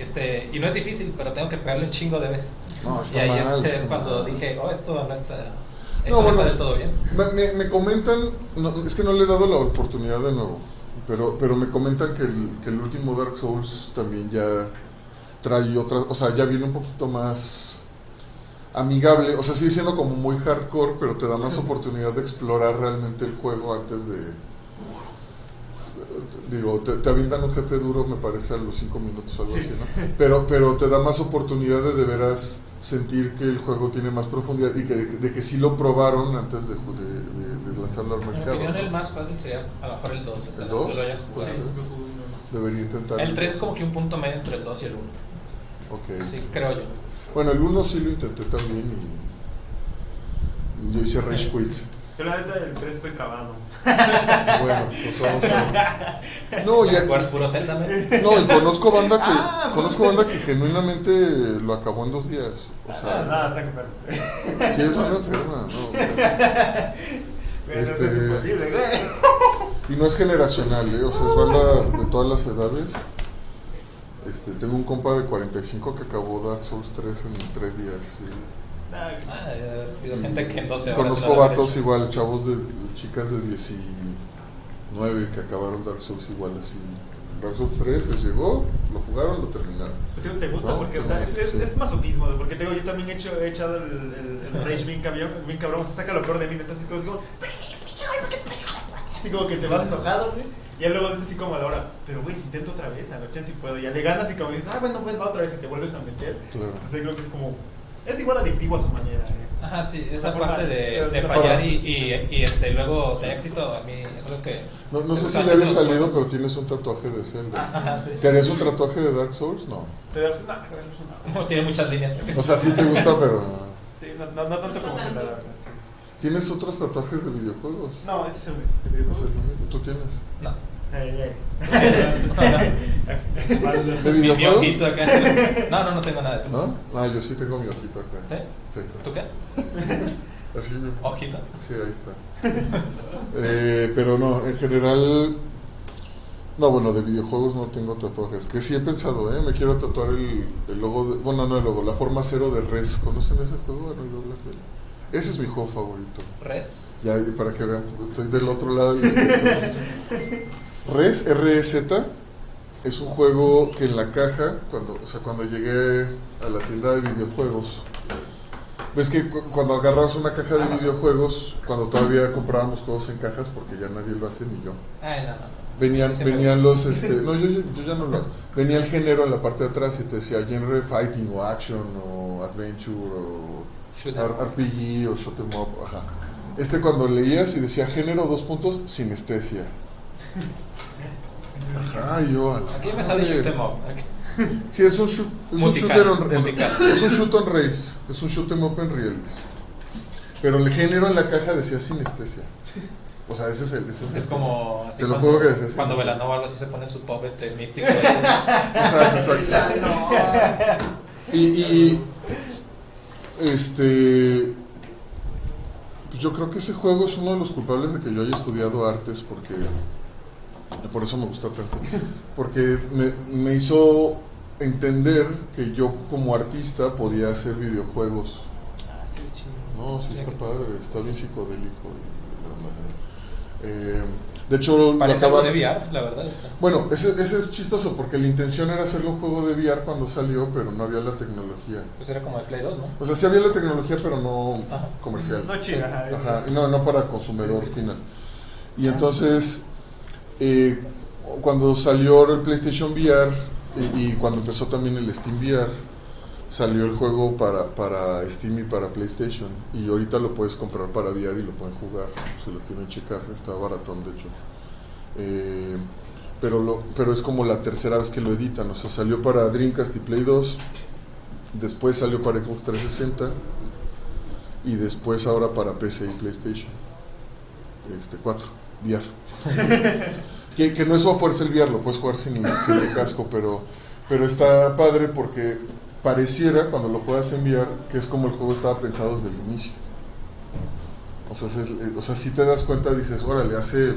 Este, y no es difícil, pero tengo que pegarle un chingo de veces. No, y está ahí mal. este, es está cuando mal. dije, oh, esto no está, esto No, no, bueno, está del todo bien. Me, me- me comentan, no, es que no le he dado la oportunidad de nuevo, pero, pero me comentan que el, que el último Dark Souls también ya trae otra, o sea, ya viene un poquito más amigable, o sea, sigue siendo como muy hardcore, pero te da más oportunidad de explorar realmente el juego antes de... Digo, te, te avientan un jefe duro, me parece, a los 5 minutos o algo Sí. así, ¿no? Pero, pero te da más oportunidad de de veras sentir que el juego tiene más profundidad y que, de que sí lo probaron antes de, de, de- de lanzarlo al En mi mercado. opinión ¿no? el más fácil sería a lo mejor el 2, ¿El dos? lo hayas Pues jugado. sí. Debería intentar. El 3 es como que un punto medio entre el 2 y el 1. Ok. Sí, creo yo. Bueno, el 1 sí lo intenté también y yo hice Rage Quit. Yo la neta el 3 estoy trabado. Bueno, pues vamos a... No, y, ¿Juegas y- puro Zelda, no, y conozco banda que Ah, conozco banda que genuinamente lo acabó en dos días. O Ah, sea, nada, está enfermo. sí es banda enferma, ¿no? Eso Este- es imposible, güey. Y no es generacional, ¿eh? O sea, es banda de todas las edades. Este, tengo un compa de 45 que acabó Dark Souls 3 en 3 días. Nah, Ah, habido gente que en 12 horas. Conozco vatos igual, chavos de chicas de 19 que acabaron Dark Souls igual así. Dark Souls 3 les llegó, lo jugaron, lo terminaron. ¿Te, te gusta? No, porque, o sea, es, es, sí. es masoquismo, porque te digo, yo también he, hecho, he echado el, el, el rage bien cabrón, bien cabrón, o sea, saca lo peor de mí, me estás así todo así como, "Pero, pinche güey, ¿por qué te Así como que te vas enojado, güey. Y luego dices así como a la hora, pero güey, si intento otra vez, a la chance si puedo. Y ya le ganas y como dices, ah, bueno, pues va otra vez y te vuelves a meter. Claro. O sea, creo que es como. Es igual adictivo a su manera, eh. Ajá, sí, Esa parte de, de- fallar y, y, y, este, luego de éxito, a mí es algo que... No, no sé si le había salido, pero tienes un tatuaje de Zelda. Ajá, sí. ¿Te harías un tatuaje de Dark Souls? No. Te das una. una- Tiene muchas líneas. O sea, sí te gusta, pero... Sí, no, no, no tanto como No Zelda, la verdad. Sí. ¿Tienes otros tatuajes de videojuegos? No, este es el de O videojuegos. sea, ¿Tú tienes? No. ¿De Mi- mi videojuegos? ojito acá. No, no, no tengo nada de ¿No? Ah, yo sí tengo mi ojito acá. ¿Sí? Sí. ¿Tú qué? Así. ¿Ojito? Sí, ahí está. Eh, pero no, en general... No, bueno, de videojuegos no tengo tatuajes. Que sí he pensado, ¿eh? Me quiero tatuar el, el logo de... Bueno, no el logo, la forma cero de Res. ¿Conocen ese juego? No hay doble. Ese es mi juego favorito. ¿Res? Ya, para que vean, estoy del otro lado. Res, R-E-Z, es un juego que en la caja, cuando, o sea, cuando llegué a la tienda de videojuegos, ves que cu- cuando agarras una caja de videojuegos, cuando todavía comprábamos juegos en cajas, porque ya nadie lo hace ni yo, Ay, no, no. venían, venían los, este, no, yo, yo, yo ya no lo venía el género en la parte de atrás y te decía genre fighting o action o adventure o 'em. RPG o shoot 'em up, ajá. Este cuando leías y decía género dos puntos sinestesia. Ajá, yo a la Aquí me sale shoot 'em up. Sí, es un, shoot, es un shooter on, en- es un shoot on rails, es un shoot 'em up en rails. Pero el género en la caja decía sinestesia. O sea, ese es el, ese es el- Es como así Te lo cuando, juro que decía así. cuando Velanova algo así se pone en su pop este místico. Exacto, exacto, exacto. Y, y, este pues yo creo que ese juego es uno de los culpables de que yo haya estudiado artes porque por eso me gusta tanto porque me, me hizo entender que yo como artista podía hacer videojuegos Ah, sí, chido. no sí está padre está bien psicodélico y. Eh, de hecho Parece algo de VR, la verdad. Está. bueno, ese, ese es chistoso porque la intención era hacerle un juego de VR cuando salió, pero no había la tecnología. Pues era como de Play 2, ¿no? O sea, sí había la tecnología, pero no Ajá. comercial. No chida, ajá. Ajá, no, no para consumidor Sí, sí, sí. final. Y entonces, eh, cuando salió el PlayStation VR y, cuando empezó también el Steam VR, salió el juego para, para Steam y para PlayStation. Y ahorita lo puedes comprar para VR y lo pueden jugar, si lo quieren checar, está baratón de hecho. Eh, pero, pero es como la tercera vez que lo editan, o sea, salió para Dreamcast y Play 2, después salió para Xbox 360 y después ahora para PC y PlayStation. Este 4, VR. que, que no es software, es el VR, lo puedes jugar sin, sin el casco, pero, pero está padre porque pareciera cuando lo juegas en VR que es como el juego estaba pensado desde el inicio. O sea, es el- o sea, si te das cuenta, dices, órale, hace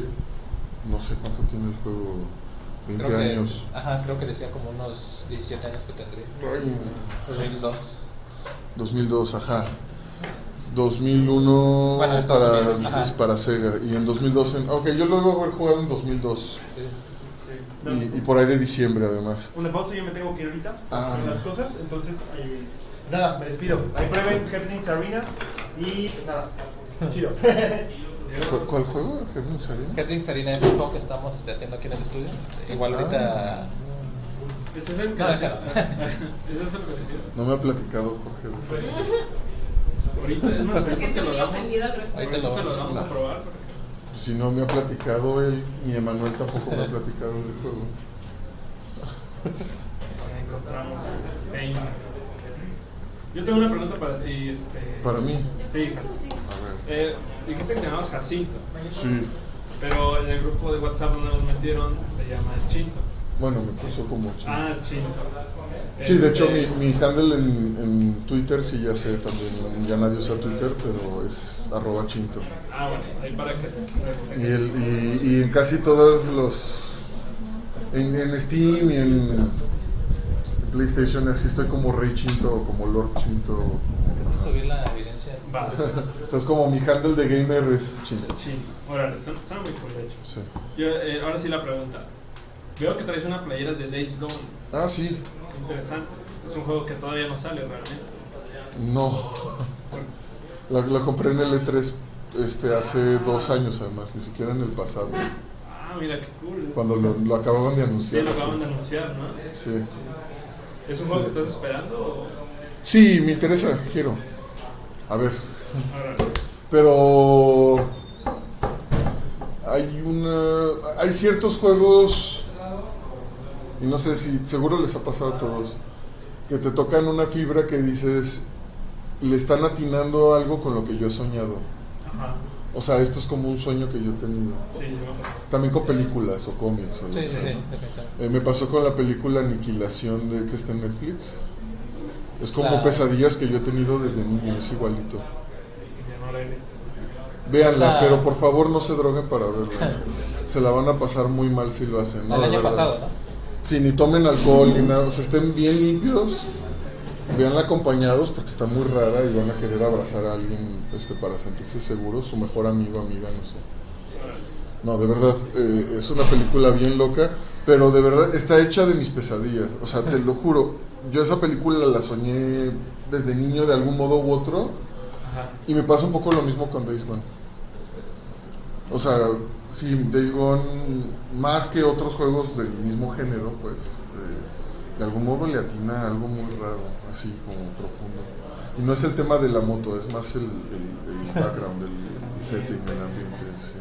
no sé cuánto tiene el juego, 20 Creo que, años. Ajá, creo que decía como unos 17 años que tendría. Ay, 2002. 2002, ajá. 2001 Bueno, para, Unidos, para Sega. Y en 2002, en, ok, yo lo debo haber jugado en 2002. Sí. Este, Y, y por ahí de diciembre, además. Una pausa, yo me tengo que ir ahorita. Ah. Hacer las cosas, entonces, eh, nada, me despido. Ahí prueben Headlings Arena y nada, chido. ¿Cuál, cuál juego? ¿Germán Sarina? Catering Sarina es el juego que estamos este, haciendo aquí en el estudio. Este, igual ahorita. Ese es el que No, ese no. Ese es el que decía. No me ha platicado Jorge de eso. Ahorita es más lo damos. Ahorita lo te lo vamos a No. probar. porque Si no me ha platicado él, ni Emanuel tampoco me ha platicado del juego. encontramos Pain. Yo tengo una pregunta para ti. Este... Para mí, Sí, Jacinto. a ver. Eh, dijiste que te llamabas Jacinto, Sí, pero en el grupo de WhatsApp donde nos metieron te llaman Chinto. Bueno, me puso como chido. Ah, Chinto. Sí, de hecho Este, mi, mi handle en, en Twitter sí ya sé también, ya nadie usa Twitter, pero es arroba chinto. Ah, bueno, ahí para que. Y, el, y, y en casi todos los, en, en Steam y en PlayStation así estoy como Rey Chinto o como Lord Chinto. A subir la evidencia. Va. O sea, es como mi handle de gamer es Chinto. Chinto. Órale, son, son muy cool, de hecho. Sí. Yo, eh, ahora sí la pregunta. Veo que traes una playera de Days Gone. Ah, sí, Interesante. Es un juego que todavía no sale realmente. no. La, la compré en el E3. este, hace dos años además, ni siquiera en el pasado, Ah, mira qué cool. Cuando lo, lo acababan de Sí, anunciar. lo acaban de anunciar, ¿no? Sí. ¿Es un Sí. juego que estás esperando o...? Sí, me interesa, quiero. A ver, pero hay una hay ciertos juegos y no sé si seguro les ha pasado a todos que te tocan una fibra que dices le están atinando algo con lo que yo he soñado. Ajá. O sea, esto es como un sueño que yo he tenido. Sí. También con películas o cómics. o Sí, sí, sí. Eh, me pasó con la película Aniquilación de que está en Netflix. Es como Claro. pesadillas que yo he tenido desde niño, es igualito. Véanla, pero por favor no se droguen para verla. Se la van a pasar muy mal si lo hacen. ¿no? El año verdad. pasado, ¿no? Sí, ni tomen alcohol ni nada. O sea, estén bien limpios. Veanla acompañados porque está muy rara y van a querer abrazar a alguien este, para sentirse seguros. Su mejor amigo, amiga, no sé. No, de verdad, eh, es una película bien loca, pero de verdad está hecha de mis pesadillas. O sea, te lo juro, yo esa película la soñé desde niño de algún modo u otro y me pasa un poco lo mismo con Days Gone. O sea, sí, Days Gone, más que otros juegos del mismo género, pues, eh, de algún modo le atina algo muy raro, así como profundo. Y no es el tema de la moto, es más el, el- el background, el, el setting, el ambiente, sí.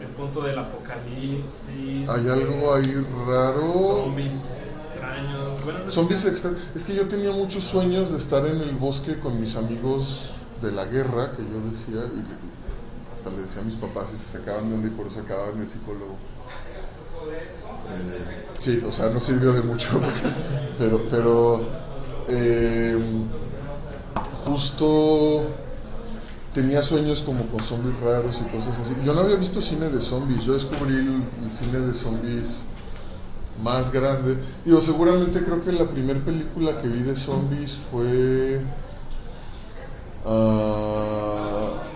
El punto del apocalipsis. Hay algo ahí raro. Zombies extraños. Bueno, no sé. Zombies extra. Es que yo tenía muchos sueños de estar en el bosque con mis amigos de la guerra, que yo decía, y le decía a mis papás si se sacaban de onda y por eso acababan en el psicólogo. Eh, sí, o sea, no sirvió de mucho, pero, pero eh, justo tenía sueños como con zombies raros y cosas así. Yo no había visto cine de zombies, yo descubrí el, el cine de zombies más grande. Digo, seguramente creo que la primera película que vi de zombies fue... ah,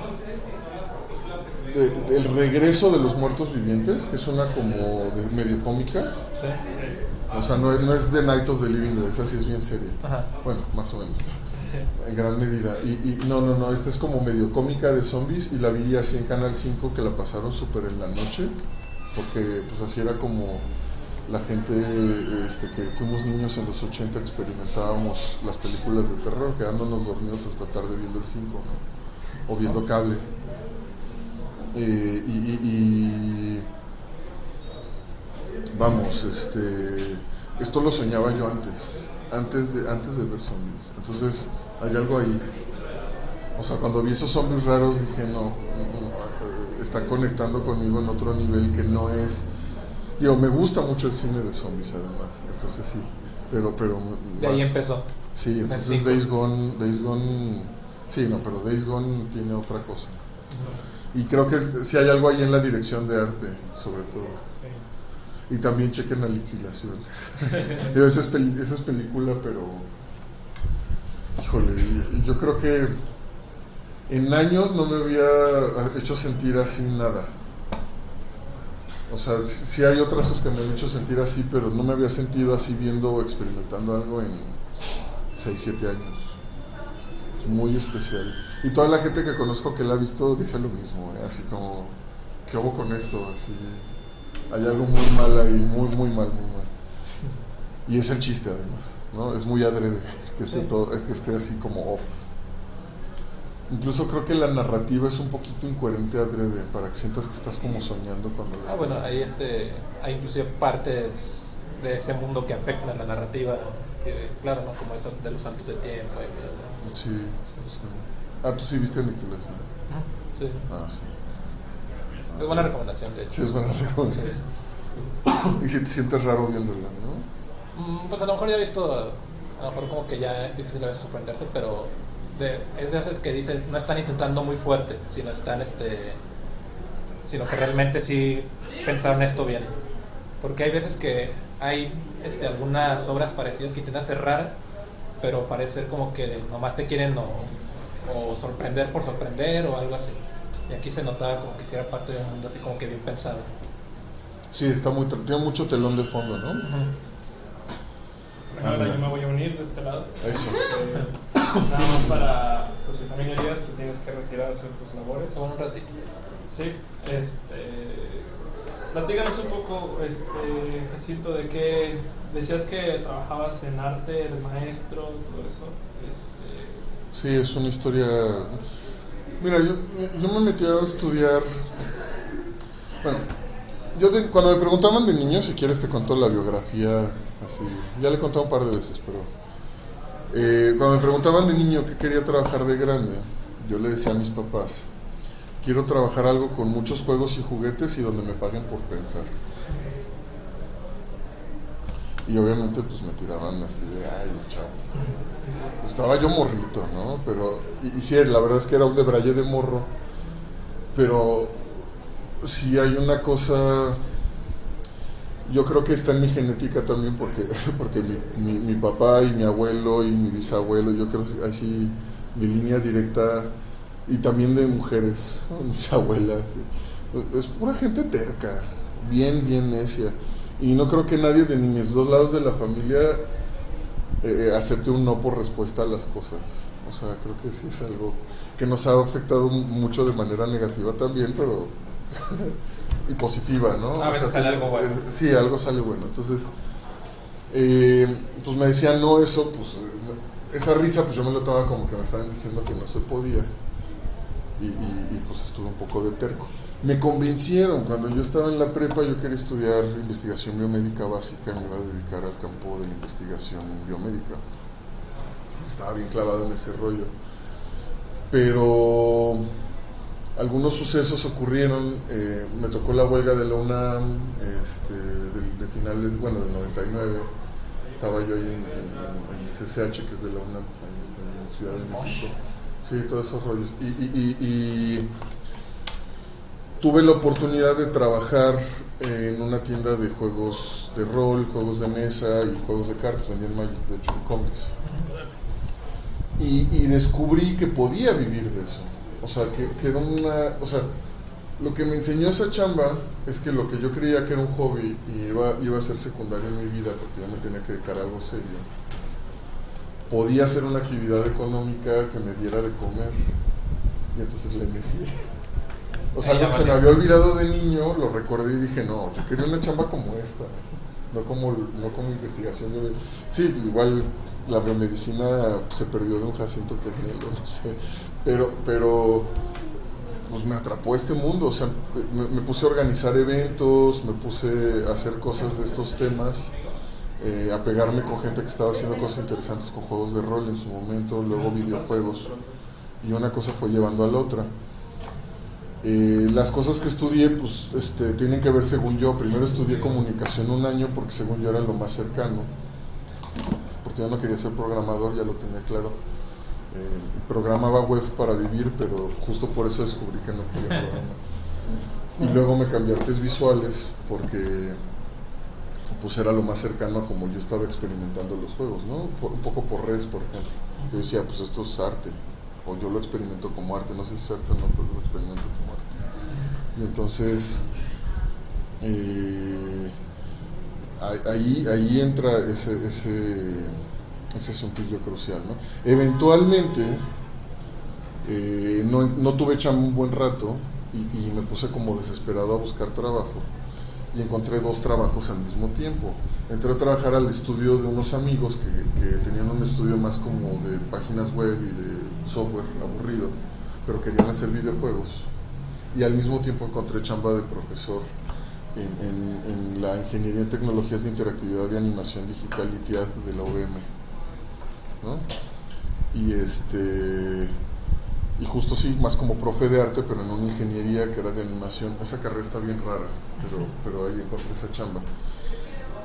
el regreso de los muertos vivientes, que es una como de medio cómica. Sí. O sea, no es, no es The Night of the Living Dead, esa sí es bien seria. Ajá. Bueno, más o menos. En gran medida. Y, y no, no, no, esta es como medio cómica de zombies y la vi así en Canal 5 que la pasaron súper en la noche. Porque pues así era como la gente este, que fuimos niños en los 80 experimentábamos las películas de terror, quedándonos dormidos hasta tarde viendo el 5 ¿no? o viendo cable. Eh, y, y- y- vamos, este, esto lo soñaba yo antes, antes de, antes de ver zombies. Entonces hay algo ahí. O sea, cuando vi esos zombies raros dije, no, no, eh, está conectando conmigo en otro nivel que no es... Digo, me gusta mucho el cine de zombies además, entonces sí, pero... pero De ahí empezó. Sí, entonces. Days Gone, Days Gone... Sí, no, pero Days Gone tiene otra cosa. Y creo que sí hay algo ahí en la dirección de arte, sobre todo. Y también chequen Aniquilación. Digo, esa, es peli- esa es película, pero. Híjole, yo creo que en años no me había hecho sentir así nada. O sea, sí sí hay otras cosas que me han hecho sentir así, pero no me había sentido así viendo o experimentando algo en 6, 7 años. Muy especial. Y toda la gente que conozco que la ha visto dice lo mismo, ¿eh? así como, ¿qué hago con esto? Así, hay algo muy mal ahí, muy, muy mal, muy mal. Y es el chiste además, ¿no? Es muy adrede que esté, Sí. todo, que esté así como off. Incluso creo que la narrativa es un poquito incoherente adrede para que sientas que estás como soñando cuando Ah, bueno, ahí este, hay inclusive partes de ese mundo que afectan a la narrativa. claro, ¿no? Como eso de los santos de tiempo. y bla. Sí, sí. Ah, tú sí viste. Sí. Ah, sí. Ah, Es buena recomendación, de hecho. Sí, es buena recomendación. Y si te sientes raro viéndola, ¿no? Mm, Pues a lo mejor ya he visto, a lo mejor como que ya es difícil a veces sorprenderse, pero de, es de esas que dices, no están intentando muy fuerte, sino están, este, sino que realmente sí pensaron esto bien. Porque hay veces que hay este, algunas obras parecidas que intentan ser raras, pero parece ser como que nomás te quieren o, o sorprender por sorprender o algo así. Y aquí se notaba como que si era parte de un mundo así como que bien pensado. Sí, está muy, tiene mucho telón de fondo, ¿no? Bueno, ahora yo me voy a unir de este lado. Eso. Eh, nada más para pues si también irías, te tienes que retirar hacer tus labores. Un ratito. Sí, este. Platícanos un poco, este, Jacinto, de qué. Decías que trabajabas en arte, eres maestro, todo eso. Este, Sí, es una historia... Mira, yo, me metí a estudiar... Bueno, yo cuando me preguntaban de niño, si quieres te cuento la biografía, así, ya le he contado un par de veces, pero... eh, cuando me preguntaban de niño qué quería trabajar de grande, yo le decía a mis papás, quiero trabajar algo con muchos juegos y juguetes y donde me paguen por pensar. Y obviamente pues me tiraban así de, ay, chavo. Estaba yo morrito, ¿no? Pero, y, y sí, la verdad es que era un debraye de morro. Pero sí hay una cosa, yo creo que está en mi genética también porque, porque mi, mi, mi papá y mi abuelo y mi bisabuelo, yo creo que así mi línea directa y también de mujeres, mis abuelas. Es pura gente terca, bien, bien necia. Y no creo que nadie de mis dos lados de la familia eh, acepte un no por respuesta a las cosas. O sea, creo que sí es algo que nos ha afectado mucho de manera negativa también, pero y positiva, ¿no? A O veces sea, sale algo bueno. es- sí, algo sale bueno. Entonces, eh, pues me decían no eso, pues esa risa, pues yo me lo tomaba como que me estaban diciendo que no se podía. Y, y- y, pues estuve un poco de terco. Me convencieron, cuando yo estaba en la prepa yo quería estudiar investigación biomédica básica me iba a dedicar al campo de la investigación biomédica. Estaba bien clavado en ese rollo. Pero algunos sucesos ocurrieron, eh, me tocó la huelga de la UNAM este, de, de finales, bueno, del 99. Estaba yo ahí en, en- en el CCH, que es de la UNAM, ahí en Ciudad de México. Sí, todos esos rollos. Y, y- y- y tuve la oportunidad de trabajar en una tienda de juegos de rol, juegos de mesa y juegos de cartas. Vendían Magic, de hecho, en cómics. Y, descubrí que podía vivir de eso. O sea, que, que era una... O sea, lo que me enseñó esa chamba es que lo que yo creía que era un hobby y iba, iba a ser secundario en mi vida porque yo me tenía que dedicar a algo serio, podía ser una actividad económica que me diera de comer. Y entonces le inicié. O sea, algo que se me había olvidado de niño, lo recordé y dije, no, yo quería una chamba como esta, no como, no como investigación. Sí, igual la biomedicina se perdió de un Jacinto que es negro, no sé, pero, pero pues me atrapó este mundo, o sea, me, me puse a organizar eventos, me puse a hacer cosas de estos temas, eh, a pegarme con gente que estaba haciendo cosas interesantes con juegos de rol en su momento, luego videojuegos, y una cosa fue llevando a la otra. Eh, las cosas que estudié, pues, este, tienen que ver según yo. Primero estudié comunicación un año porque según yo era lo más cercano. Porque yo no quería ser programador, ya lo tenía claro. Eh, programaba web para vivir, pero justo por eso descubrí que no quería programar. Y luego me cambié a artes visuales porque pues era lo más cercano a como yo estaba experimentando los juegos, ¿no? Por- un poco por redes, por ejemplo. Yo decía, pues esto es arte, o yo lo experimento como arte, no sé si es arte o no, pero lo experimento como arte. Entonces, eh, ahí- ahí, ahí entra ese, ese, ese asuntillo crucial, ¿no? Eventualmente, eh, no, no tuve chamba un buen rato y, y me puse como desesperado a buscar trabajo y encontré dos trabajos al mismo tiempo. Entré a trabajar al estudio de unos amigos que, tenían un estudio más como de páginas web y de software aburrido, pero querían hacer videojuegos. Y al mismo tiempo encontré chamba de profesor en, la Ingeniería en Tecnologías de Interactividad y Animación Digital ITIAD de la UVM. Y este y justo sí, más como profe de arte, pero en una ingeniería que era de animación. Esa carrera está bien rara, pero, pero ahí encontré esa chamba.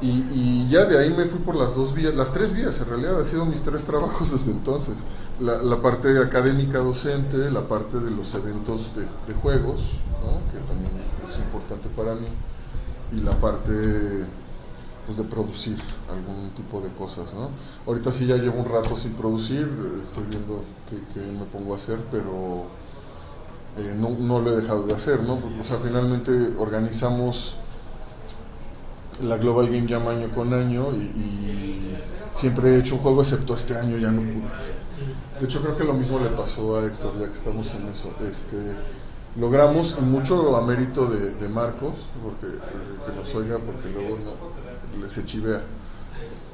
Y, y ya de ahí me fui por las dos vías, las tres vías en realidad, han sido mis tres trabajos desde entonces. La, la parte académica docente, la parte de los eventos de, de juegos, ¿no? que también es importante para mí, y la parte pues de producir algún tipo de cosas, ¿no? Ahorita sí ya llevo un rato sin producir, estoy viendo qué, me pongo a hacer, pero eh, no, no lo he dejado de hacer, ¿no? O sea, finalmente organizamos la Global Game Jam año con año y, siempre he hecho un juego, excepto este año ya no pude. De hecho, creo que lo mismo le pasó a Héctor, ya que estamos en eso. Este, logramos, mucho a mérito de, Marcos, porque eh, que nos oiga, porque luego no, se chivea,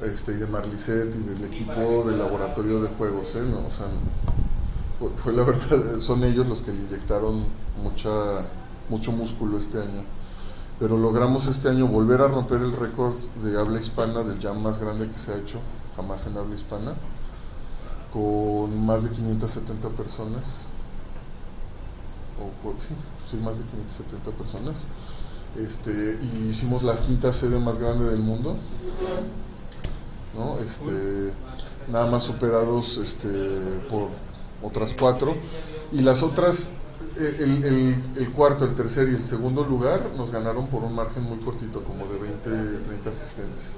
este, y de Marlicet y del equipo del laboratorio de juegos, ¿eh? No, o sea, fue, la verdad, son ellos los que le inyectaron mucha, mucho músculo este año. Pero logramos este año volver a romper el récord de habla hispana del jam más grande que se ha hecho jamás en habla hispana, con más de 570 personas. O, sí, sí, más de 570 personas. Este, y hicimos la quinta sede más grande del mundo. ¿no? Este, nada más superados este, por otras cuatro. Y las otras, eh, el, el- el cuarto, el tercer y el segundo lugar nos ganaron por un margen muy cortito, como de 20, 30 asistentes.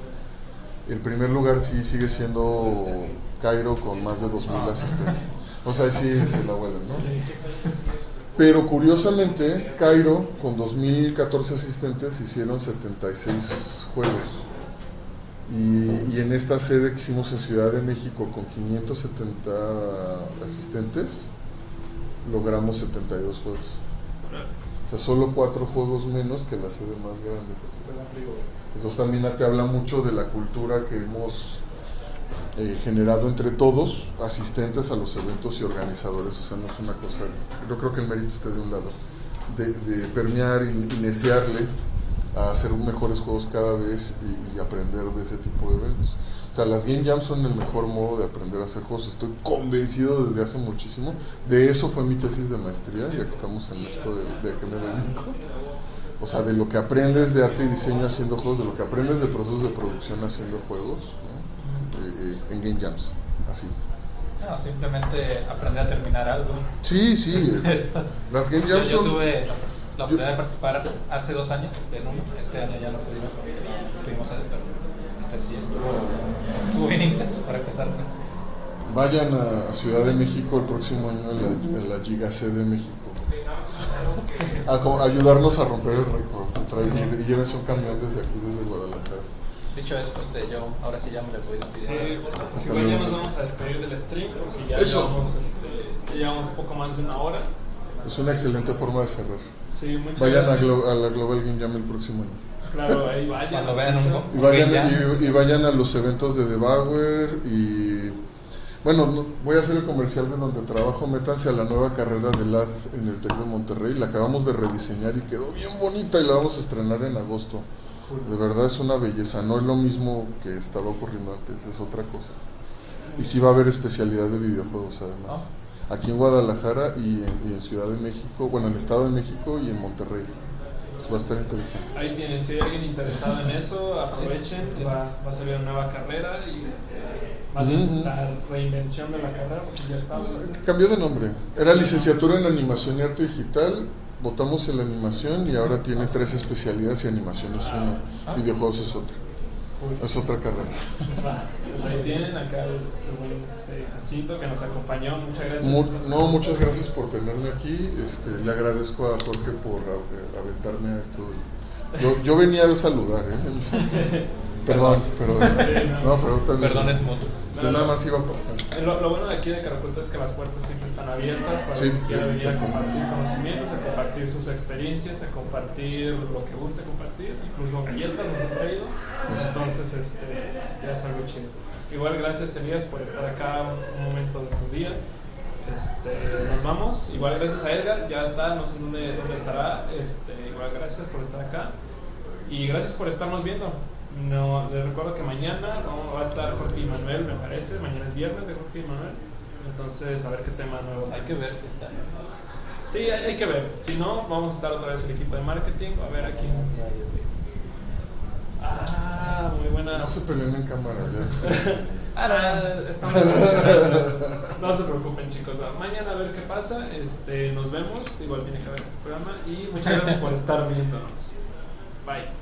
El primer lugar sí sigue siendo Cairo con más de 2.000 asistentes. O sea, sí se la vuelan, ¿no? Pero curiosamente, Cairo, con 2014 asistentes, hicieron 76 juegos. Y, y en esta sede que hicimos en Ciudad de México, con 570 asistentes, logramos 72 juegos. O sea, solo cuatro juegos menos que la sede más grande. Entonces también te habla mucho de la cultura que hemos eh, generado entre todos, asistentes a los eventos y organizadores. O sea, no es una cosa, yo creo que el mérito está de un lado, de, de permear neciarle a hacer mejores juegos cada vez y, aprender de ese tipo de eventos. O sea, las Game Jams son el mejor modo de aprender a hacer juegos. Estoy convencido desde hace muchísimo. De eso fue mi tesis de maestría, ya que estamos en esto de, de que me dedico. O sea, de lo que aprendes de arte y diseño haciendo juegos, de lo que aprendes de procesos de producción haciendo juegos, en Game Jams, así. No, simplemente aprender a terminar algo. Sí, sí. eh, Las Game Yo, Jams yo son... tuve la, la oportunidad de participar hace dos años este. Este año ya no pudimos porque no tuvimos sede, pero este sí estuvo, estuvo bien intenso para empezar. Vayan a Ciudad de México el próximo año en la, en la Giga C de México. A, co- ayudarnos a romper el récord. Y llévense un camión desde aquí, desde Guadalajara. Dicho esto, este, yo ahora sí ya me les voy a Sí, pues igual ya nos vamos a despedir del stream porque ya Eso. llevamos, este, ya llevamos poco más de una hora. Es una excelente forma de cerrar. Sí, muchas Vayan a, gracias. Glo- a la Global Game Jam el próximo año. Claro, ahí vayan. Cuando vean asistan. un- Y vayan, y, y vayan a los eventos de The Bauer y... Bueno, no- voy a hacer el comercial de donde trabajo. Métanse a la nueva carrera de LAD en el TEC de Monterrey. La acabamos de rediseñar y quedó bien bonita y la vamos a estrenar en agosto. De verdad es una belleza. No es lo mismo que estaba ocurriendo antes, es otra cosa. Y sí va a haber especialidad de videojuegos además. Aquí en Guadalajara y en, y en Ciudad de México, bueno, en el Estado de México y en Monterrey. Entonces va a estar interesante. Ahí tienen, si hay alguien interesado en eso, aprovechen, va, va a salir una nueva carrera y más bien Ujú. la reinvención de la carrera porque ya está. pues, Cambió de nombre. Era licenciatura en animación y arte digital. Votamos en la animación y ahora tiene tres especialidades y animación es una. Ah. Videojuegos es otra. Es otra carrera. Va, pues ahí tienen acá el, el buen este, Jacinto que nos acompañó. Muchas gracias. Mu- no, muchas gracias por tenerme aquí. Este, le agradezco a Jorge por a- aventarme a esto. Yo, yo venía a saludar, ¿eh? Perdón, perdón. Sí, no. No, perdón también. Perdones mutuos. Yo nada más iba a pasar. Eh, Lo, lo bueno de aquí de Caraculta es que las puertas siempre están abiertas para Sí. quien quiera venir a compartir conocimientos, a compartir sus experiencias, a compartir lo que guste compartir, incluso galletas nos ha traído. Entonces, este, ya es algo chido. Igual, gracias Elías por estar acá un, un momento de tu día. Este, nos vamos. Igual, gracias a Edgar, ya está, no sé dónde, dónde estará. Este, igual, gracias por estar acá. Y gracias por estarnos viendo. No, les recuerdo que mañana va a estar Jorge y Manuel, me parece. Mañana es viernes de Jorge y Manuel. Entonces, a ver qué tema nuevo. Hay que ver si está. Sí, hay, hay que ver. Si no, vamos a estar otra vez el equipo de marketing. A ver aquí. Ah, muy buena. No se peleen en cámara, ya. Ah, estamos. No se preocupen, chicos. Mañana a ver qué pasa. Este, nos vemos. Igual tiene que haber este programa. Y muchas gracias por estar viéndonos. Bye.